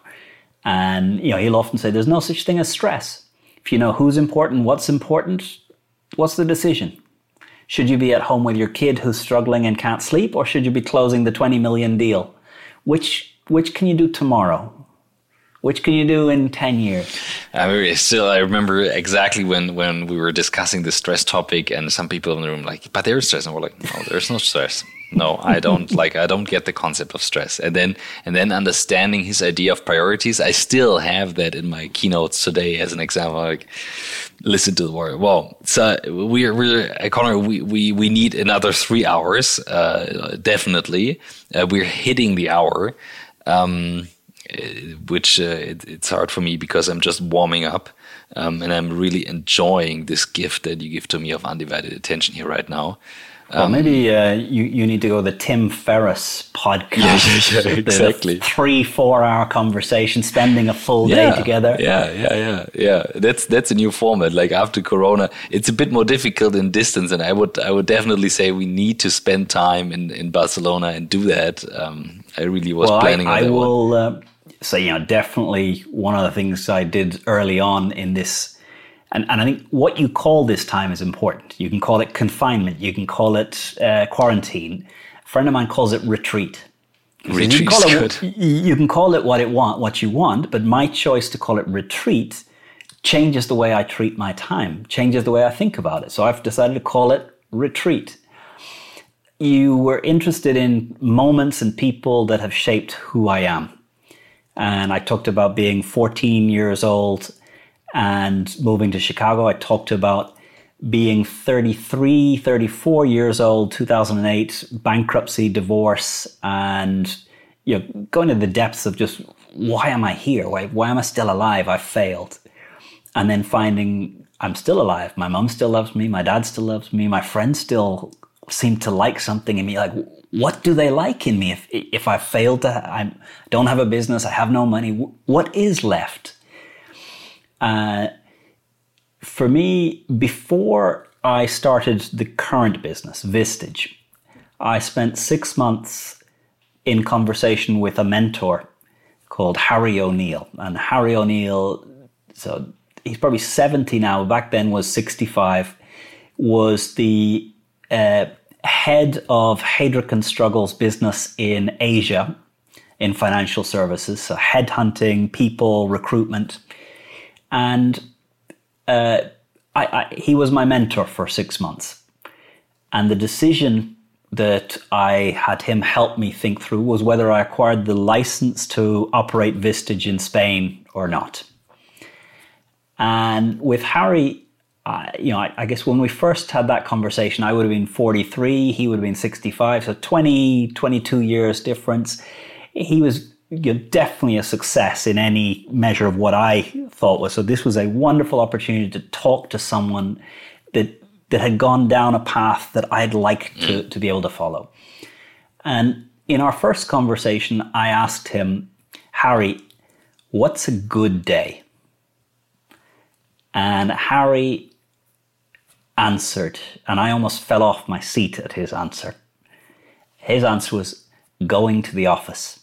And you know, he'll often say, "There's no such thing as stress. If you know who's important, what's important, what's the decision? Should you be at home with your kid who's struggling and can't sleep, or should you be closing the 20 million deal? Which which can you do tomorrow? Which can you do in 10 years? I mean, still, I remember exactly when, when we were discussing the stress topic, and some people in the room like, "But there's stress," and we're like, "No, there's no stress." No i don't like i don't get the concept of stress. And then and then understanding his idea of priorities i still have that in my keynotes today as an example like listen to the word. Well so we're we're Conor, we, we we need another three hours uh, definitely. Uh, we're hitting the hour um, which uh, it, it's hard for me because i'm just warming up um, and i'm really enjoying this gift that you give to me of undivided attention here right now well, um, maybe uh, you, you need to go the Tim Ferriss podcast. Yeah, yeah, yeah exactly. Three, four hour conversation, spending a full yeah, day together. Yeah, yeah, yeah, yeah. That's that's a new format. Like after Corona, it's a bit more difficult in distance, and I would I would definitely say we need to spend time in, in Barcelona and do that. Um, I really was well, planning. I, I will uh, say, you know, definitely one of the things I did early on in this and, and I think what you call this time is important. You can call it confinement, you can call it uh, quarantine. A friend of mine calls it retreat. Retreat you, can it, you can call it what it want, what you want, but my choice to call it retreat changes the way I treat my time, changes the way I think about it. So I've decided to call it retreat. You were interested in moments and people that have shaped who I am. And I talked about being 14 years old and moving to Chicago. I talked about being 33, 34 years old, 2008, bankruptcy, divorce, and you know, going to the depths of just why am I here? Why, why am I still alive? I failed. And then finding I'm still alive. My mom still loves me. My dad still loves me. My friends still seem to like something in me. Like, what do they like in me? If, if I failed to, I don't have a business, I have no money, what is left? Uh, for me, before I started the current business, Vistage, I spent six months in conversation with a mentor called Harry O'Neill. And Harry O'Neill, so he's probably 70 now, back then was 65, was the uh, head of Heidrick and Struggles business in Asia in financial services, so headhunting, people, recruitment. And uh, I, I, he was my mentor for six months. And the decision that I had him help me think through was whether I acquired the license to operate Vistage in Spain or not. And with Harry, uh, you know, I, I, guess when we first had that conversation, I would have been 43, he would have been 65, so 20, 22 years difference. He was you know, definitely a success in any measure of what I thought was. So this was a wonderful opportunity to talk to someone that that had gone down a path that I'd like to, mm. to be able to follow. And in our first conversation, I asked him, Harry, what's a good day? And Harry answered, and I almost fell off my seat at his answer. His answer was going to the office.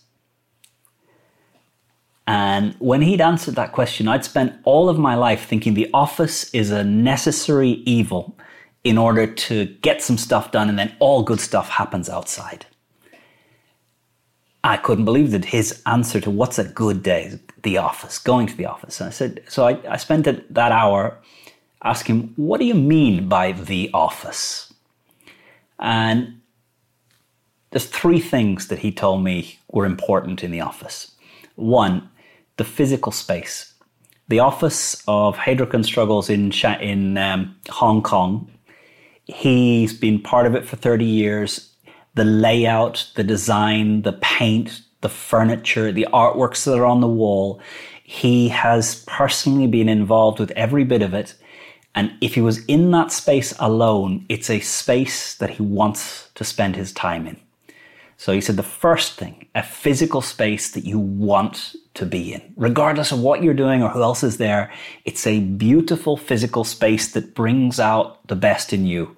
And when he'd answered that question, I'd spent all of my life thinking the office is a necessary evil in order to get some stuff done and then all good stuff happens outside. I couldn't believe that his answer to what's a good day the office, going to the office. And I said, so I, I spent that hour asking, what do you mean by the office? And there's three things that he told me were important in the office. One, the physical space. The office of Heidrick and Struggles in, in um, Hong Kong, he's been part of it for 30 years. The layout, the design, the paint, the furniture, the artworks that are on the wall, he has personally been involved with every bit of it. And if he was in that space alone, it's a space that he wants to spend his time in. So he said the first thing, a physical space that you want to be in, regardless of what you're doing or who else is there. It's a beautiful physical space that brings out the best in you.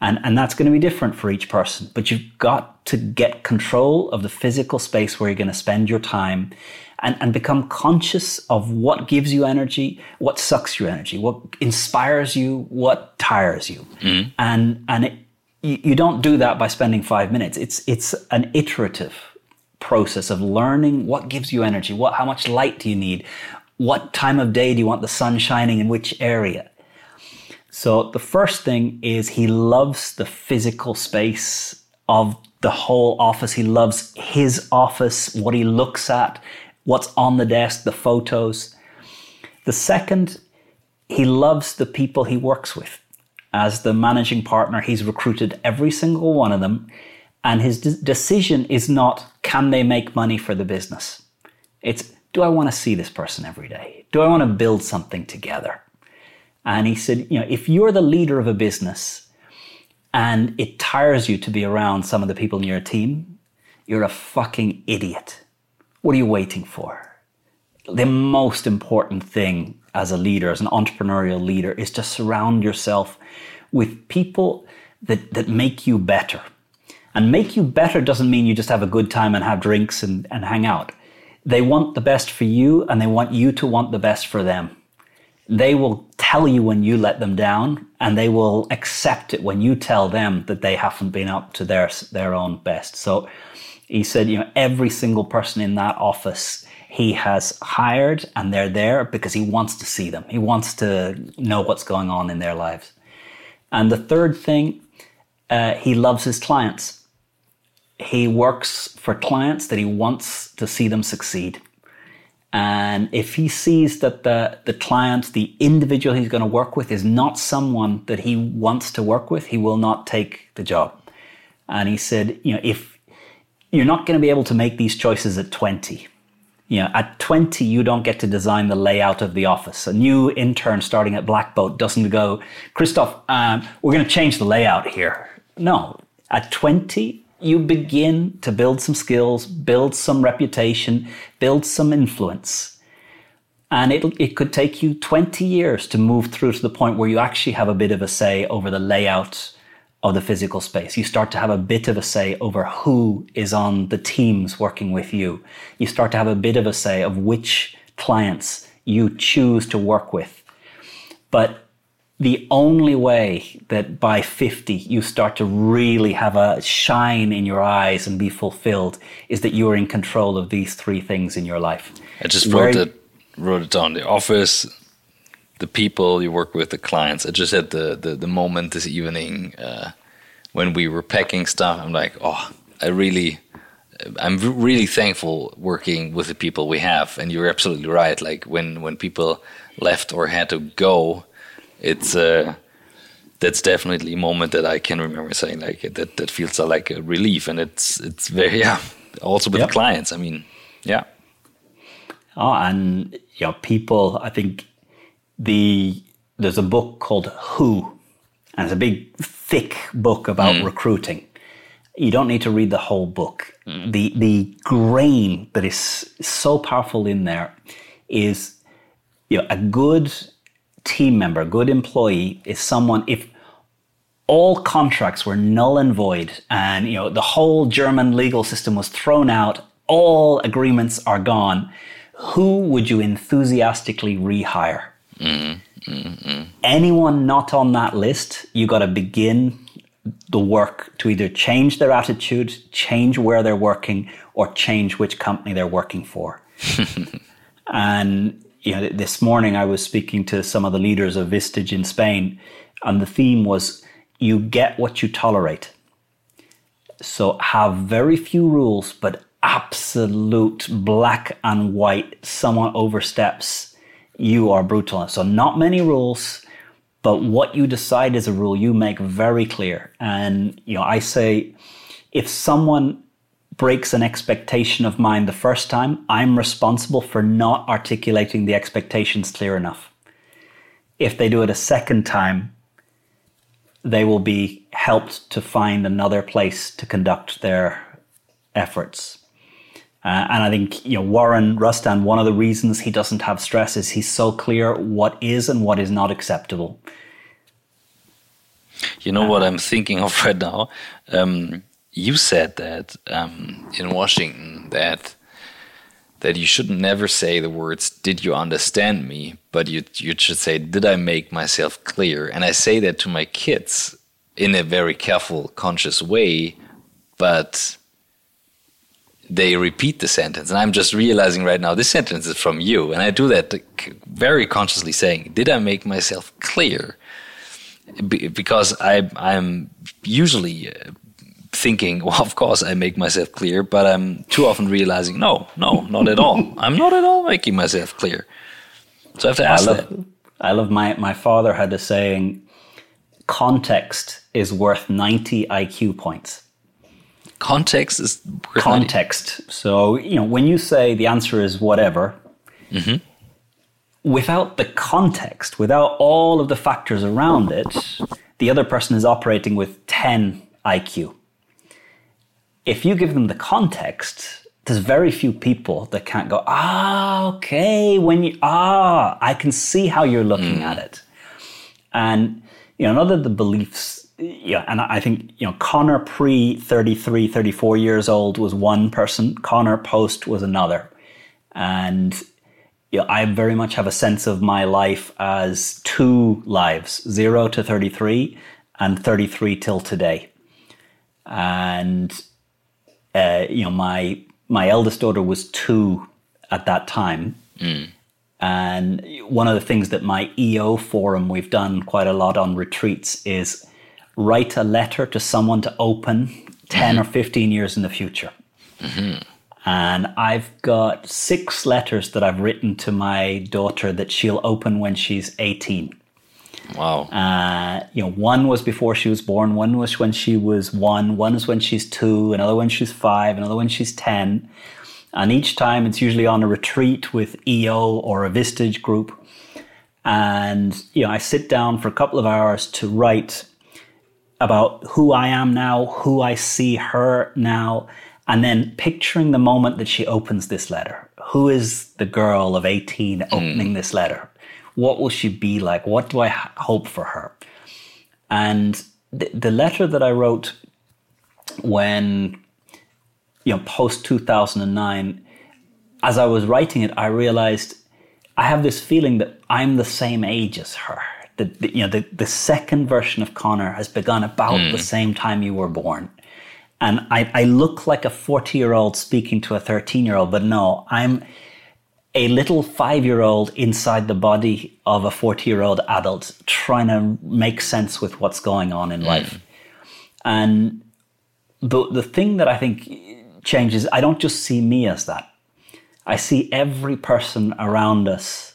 And, and that's going to be different for each person. But you've got to get control of the physical space where you're going to spend your time and, and become conscious of what gives you energy, what sucks your energy, what inspires you, what tires you. Mm. And, and it, you, you don't do that by spending five minutes. It's, it's an iterative process of learning what gives you energy, what, how much light do you need, what time of day do you want the sun shining in which area. So the first thing is he loves the physical space of the whole office. He loves his office, what he looks at, what's on the desk, the photos. The second, he loves the people he works with. As the managing partner, he's recruited every single one of them. And his de- decision is not, can they make money for the business? It's, do I want to see this person every day? Do I want to build something together? And he said, you know, if you're the leader of a business and it tires you to be around some of the people in your team, you're a fucking idiot. What are you waiting for? The most important thing as a leader, as an entrepreneurial leader, is to surround yourself with people that, that make you better. And make you better doesn't mean you just have a good time and have drinks and, and hang out. They want the best for you and they want you to want the best for them. They will tell you when you let them down and they will accept it when you tell them that they haven't been up to their, their own best. So he said, you know, every single person in that office he has hired and they're there because he wants to see them. He wants to know what's going on in their lives. And the third thing, uh, he loves his clients. He works for clients that he wants to see them succeed. And if he sees that the, the client, the individual he's going to work with is not someone that he wants to work with, he will not take the job. And he said, you know, if you're not going to be able to make these choices at 20. You know, at 20, you don't get to design the layout of the office. A new intern starting at Blackboat doesn't go, Christoph, um, we're going to change the layout here. No, at 20, you begin to build some skills, build some reputation, build some influence. And it, it could take you 20 years to move through to the point where you actually have a bit of a say over the layout of the physical space. You start to have a bit of a say over who is on the teams working with you. You start to have a bit of a say of which clients you choose to work with. But the only way that by 50 you start to really have a shine in your eyes and be fulfilled is that you are in control of these three things in your life. I just wrote it wrote it down. The office, the people you work with, the clients. I just had the the, the moment this evening uh, when we were packing stuff. I'm like, oh, I really, I'm really thankful working with the people we have. And you're absolutely right. Like when when people left or had to go, it's uh, that's definitely a moment that I can remember saying like that that feels like a relief. And it's it's very yeah. Also with yep. the clients. I mean, yeah. Oh, and you know, people. I think the there's a book called Who, and it's a big, thick book about mm. recruiting. You don't need to read the whole book. Mm. The the grain that is so powerful in there is you know a good team member, a good employee is someone if all contracts were null and void and you know the whole German legal system was thrown out, all agreements are gone, who would you enthusiastically rehire? Mm-hmm. Mm-hmm. Anyone not on that list, you got to begin the work to either change their attitude, change where they're working, or change which company they're working for. and you know, this morning I was speaking to some of the leaders of Vistage in Spain, and the theme was you get what you tolerate. So have very few rules, but absolute black and white. Someone oversteps you are brutal. So not many rules, but what you decide is a rule, you make very clear. And you know, I say, if someone breaks an expectation of mine the first time, I'm responsible for not articulating the expectations clear enough. If they do it a second time, they will be helped to find another place to conduct their efforts. Uh, and I think you know Warren Rustand. One of the reasons he doesn't have stress is he's so clear what is and what is not acceptable. You know what I'm thinking of right now. Um, you said that um, in Washington that that you should never say the words "Did you understand me?" but you you should say "Did I make myself clear?" And I say that to my kids in a very careful, conscious way, but they repeat the sentence. And I'm just realizing right now this sentence is from you. And I do that very consciously saying, Did I make myself clear? because I, I'm usually uh, thinking, well, of course I make myself clear, but I'm too often realizing, no, no, not at all. I'm not at all making myself clear. So I have to ask I love, that. I love my, my father had a saying, context is worth 90 IQ points context is context. So you know when you say the answer is whatever, mm-hmm. without the context, without all of the factors around it, the other person is operating with ten IQ. If you give them the context, there's very few people that can't go, ah, okay, when you, ah, I can see how you're looking mm. at it. And, you know, another of the beliefs yeah, and I think, you know, Conor pre 33, 34 years old was one person, Conor post was another. And you know, I very much have a sense of my life as two lives, zero to 33 and 33 till today. And, uh, you know, my, my eldest daughter was two at that time. Mm. And one of the things that my EO forum, we've done quite a lot on retreats is write a letter to someone to open 10 mm-hmm. or 15 years in the future. Mm-hmm. And I've got six letters that I've written to my daughter that she'll open when she's 18. Wow. Uh, you know, one was before she was born, one was when she was one, one is when she's two, another when she's five, another when she's 10. And each time it's usually on a retreat with EO or a Vistage group. And, you know, I sit down for a couple of hours to write about who I am now, who I see her now, and then picturing the moment that she opens this letter. Who is the girl of 18 opening mm. this letter? What will she be like? What do I hope for her? And the, the letter that I wrote when, you know, post 2009, as I was writing it, I realized I have this feeling that I'm the same age as her the, the, you know the, the second version of Conor has begun about mm. the same time you were born. And I, I look like a 40 year old speaking to a 13 year old, but no, I'm a little five year old inside the body of a 40 year old adult trying to make sense with what's going on in mm. life. And the, the thing that I think changes, I don't just see me as that. I see every person around us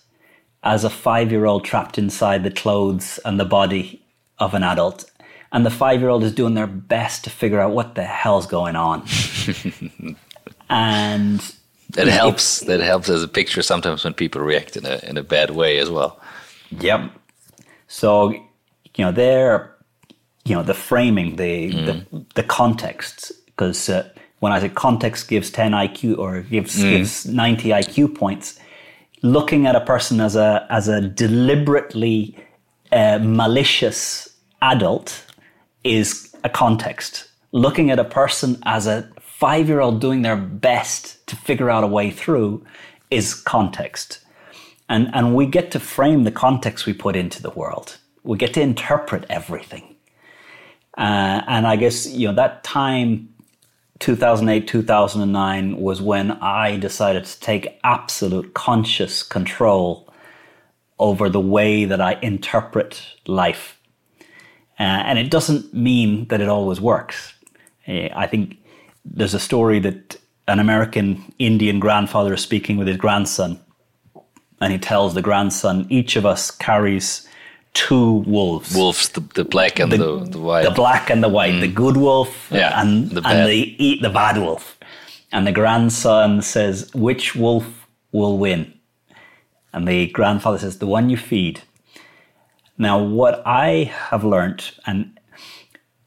as a five year old trapped inside the clothes and the body of an adult. And the five year old is doing their best to figure out what the hell's going on. and that helps. That helps as a picture sometimes when people react in a in a bad way as well. Yep. So, you know, they're you know the framing, the mm. the, the context, because uh, when I say context gives ten IQ or gives mm. gives ninety IQ points, looking at a person as a as a deliberately uh, malicious adult is a context. Looking at a person as a five year old doing their best to figure out a way through is context. And, and we get to frame the context we put into the world. We get to interpret everything. Uh, and I guess, you know, that time 2008, 2009 was when I decided to take absolute conscious control over the way that I interpret life. Uh, and it doesn't mean that it always works. Uh, I think there's a story that an American Indian grandfather is speaking with his grandson, and he tells the grandson, each of us carries two wolves. Wolves, the, the black and the, the, the, white. The black and the white, mm. the good wolf yeah, and, the and the, eat the bad wolf. And the grandson says, which wolf will win? And the grandfather says, the one you feed. Now, what I have learned, and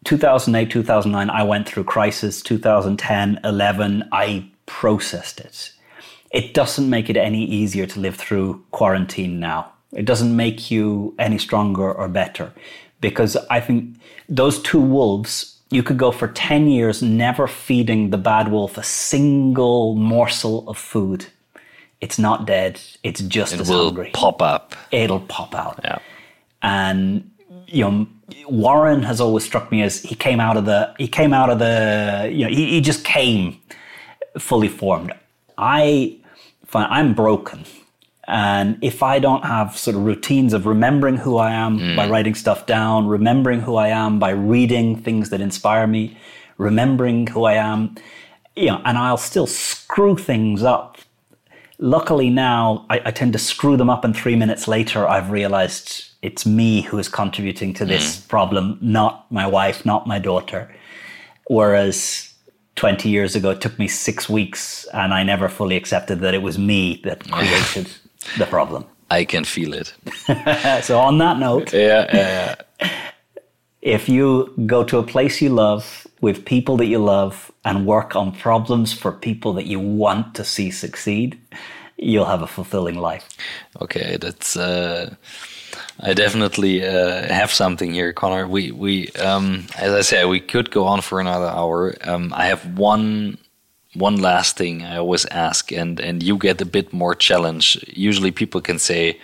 2008, 2009, I went through crisis. 2010, 11, I processed it. It doesn't make it any easier to live through quarantine now. It doesn't make you any stronger or better because I think those two wolves, you could go for 10 years never feeding the bad wolf a single morsel of food. It's not dead. It's just It as will hungry. pop up. It'll pop out. Yeah. And you know, Warren has always struck me as he came out of the he came out of the you know he, he just came fully formed. I find I'm broken. And if I don't have sort of routines of remembering who I am by mm. writing stuff down, remembering who I am by reading things that inspire me, remembering who I am, you know, and I'll still screw things up. Luckily now, I, I tend to screw them up, and three minutes later, I've realized it's me who is contributing to this mm. problem, not my wife, not my daughter. Whereas 20 years ago, it took me six weeks, and I never fully accepted that it was me that created the problem. I can feel it. So, on that note, Yeah, yeah, yeah. if you go to a place you love with people that you love and work on problems for people that you want to see succeed, you'll have a fulfilling life. Okay, that's. Uh, I definitely uh, have something here, Conor. We we um, as I said, we could go on for another hour. Um, I have one one last thing I always ask, and and you get a bit more challenge. Usually, people can say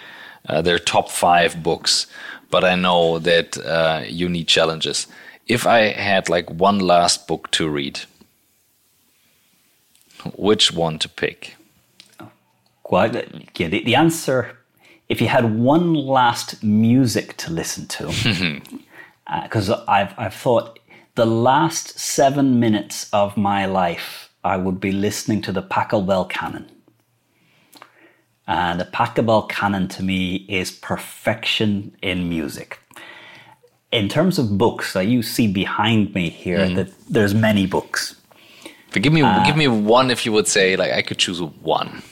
uh, their top five books, but I know that uh, you need challenges. If I had like one last book to read, which one to pick? Quite, yeah, the, the answer, if you had one last music to listen to, because I've, I've thought the last seven minutes of my life, I would be listening to the Pachelbel Canon. And the Pachelbel Canon to me is perfection in music. In terms of books, that you see behind me here, mm-hmm. that there's many books. But give me uh, give me one if you would say like I could choose one.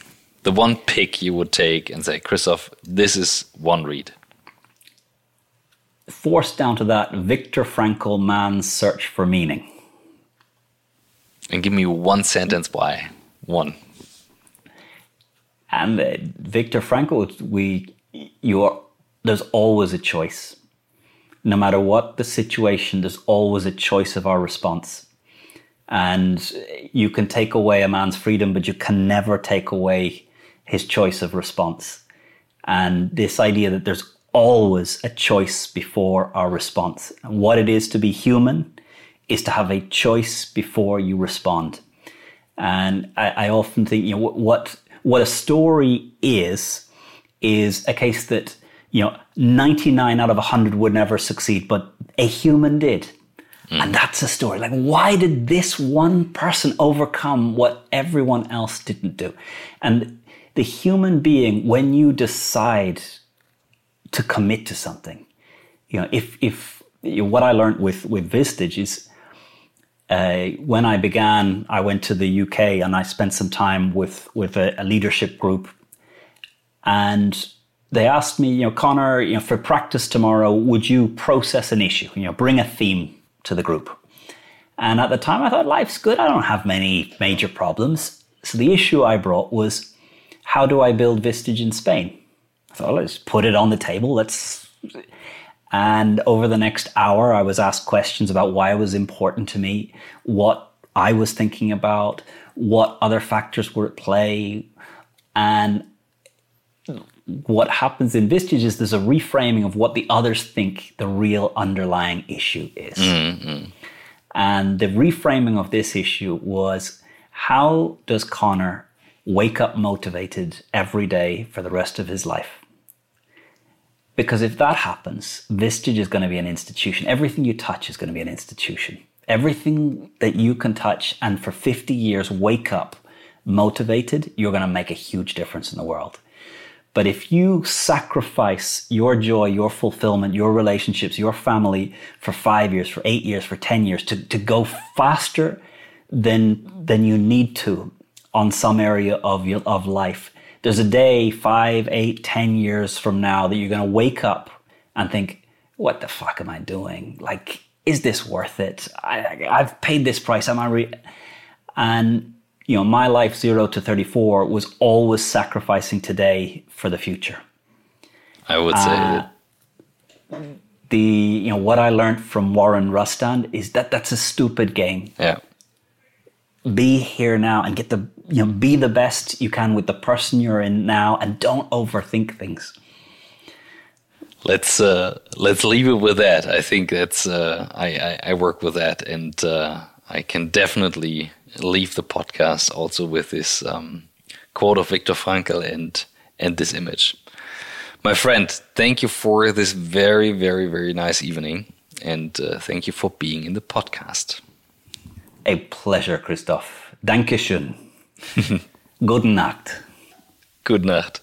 The one pick you would take and say, Christoph, this is one read. Forced down to that, Viktor Frankl, Man's Search for Meaning. And give me one sentence why. One. And uh, Viktor Frankl, we, you are, there's always a choice. No matter what the situation, there's always a choice of our response. And you can take away a man's freedom, but you can never take away his choice of response. And this idea that there's always a choice before our response. And what it is to be human is to have a choice before you respond. And I, I often think, you know, what, what a story is is a case that you know 99 out of 100 would never succeed, but a human did. Hmm. And that's a story. Like, why did this one person overcome what everyone else didn't do? And the human being, when you decide to commit to something, you know, if if you know, what I learned with with Vistage is uh, when I began, I went to the UK and I spent some time with with a, a leadership group, and they asked me, you know, Conor, you know, for practice tomorrow, would you process an issue? You know, bring a theme to the group. And at the time, I thought life's good. I don't have many major problems. So the issue I brought was, how do I build Vistage in Spain? I thought, let's put it on the table. Let's and over the next hour, I was asked questions about why it was important to me, what I was thinking about, what other factors were at play. And what happens in Vistage is there's a reframing of what the others think the real underlying issue is. Mm-hmm. And the reframing of this issue was how does Conor wake up motivated every day for the rest of his life? Because if that happens, Vistage is going to be an institution. Everything you touch is going to be an institution. Everything that you can touch and for 50 years wake up motivated, you're going to make a huge difference in the world. But if you sacrifice your joy, your fulfillment, your relationships, your family for five years, for eight years, for 10 years to, to go faster than, than you need to on some area of, your, of life, there's a day five, eight, ten years from now that you're going to wake up and think, what the fuck am I doing? Like, is this worth it? I, I've paid this price. Am I re-? And you know, my life zero to 34 was always sacrificing today for the future. I would say uh, that. The you know what I learned from Warren Rustand is that that's a stupid game. Yeah. Be here now and get the you know be the best you can with the person you're in now and don't overthink things let's uh, let's leave it with that. I think that's uh, I, I, I work with that, and uh, I can definitely leave the podcast also with this um, quote of Viktor Frankl and and this image. My friend, thank you for this very very very nice evening, and uh, thank you for being in the podcast. A pleasure, Christoph. Dankeschön. Gute Nacht. Good Nacht.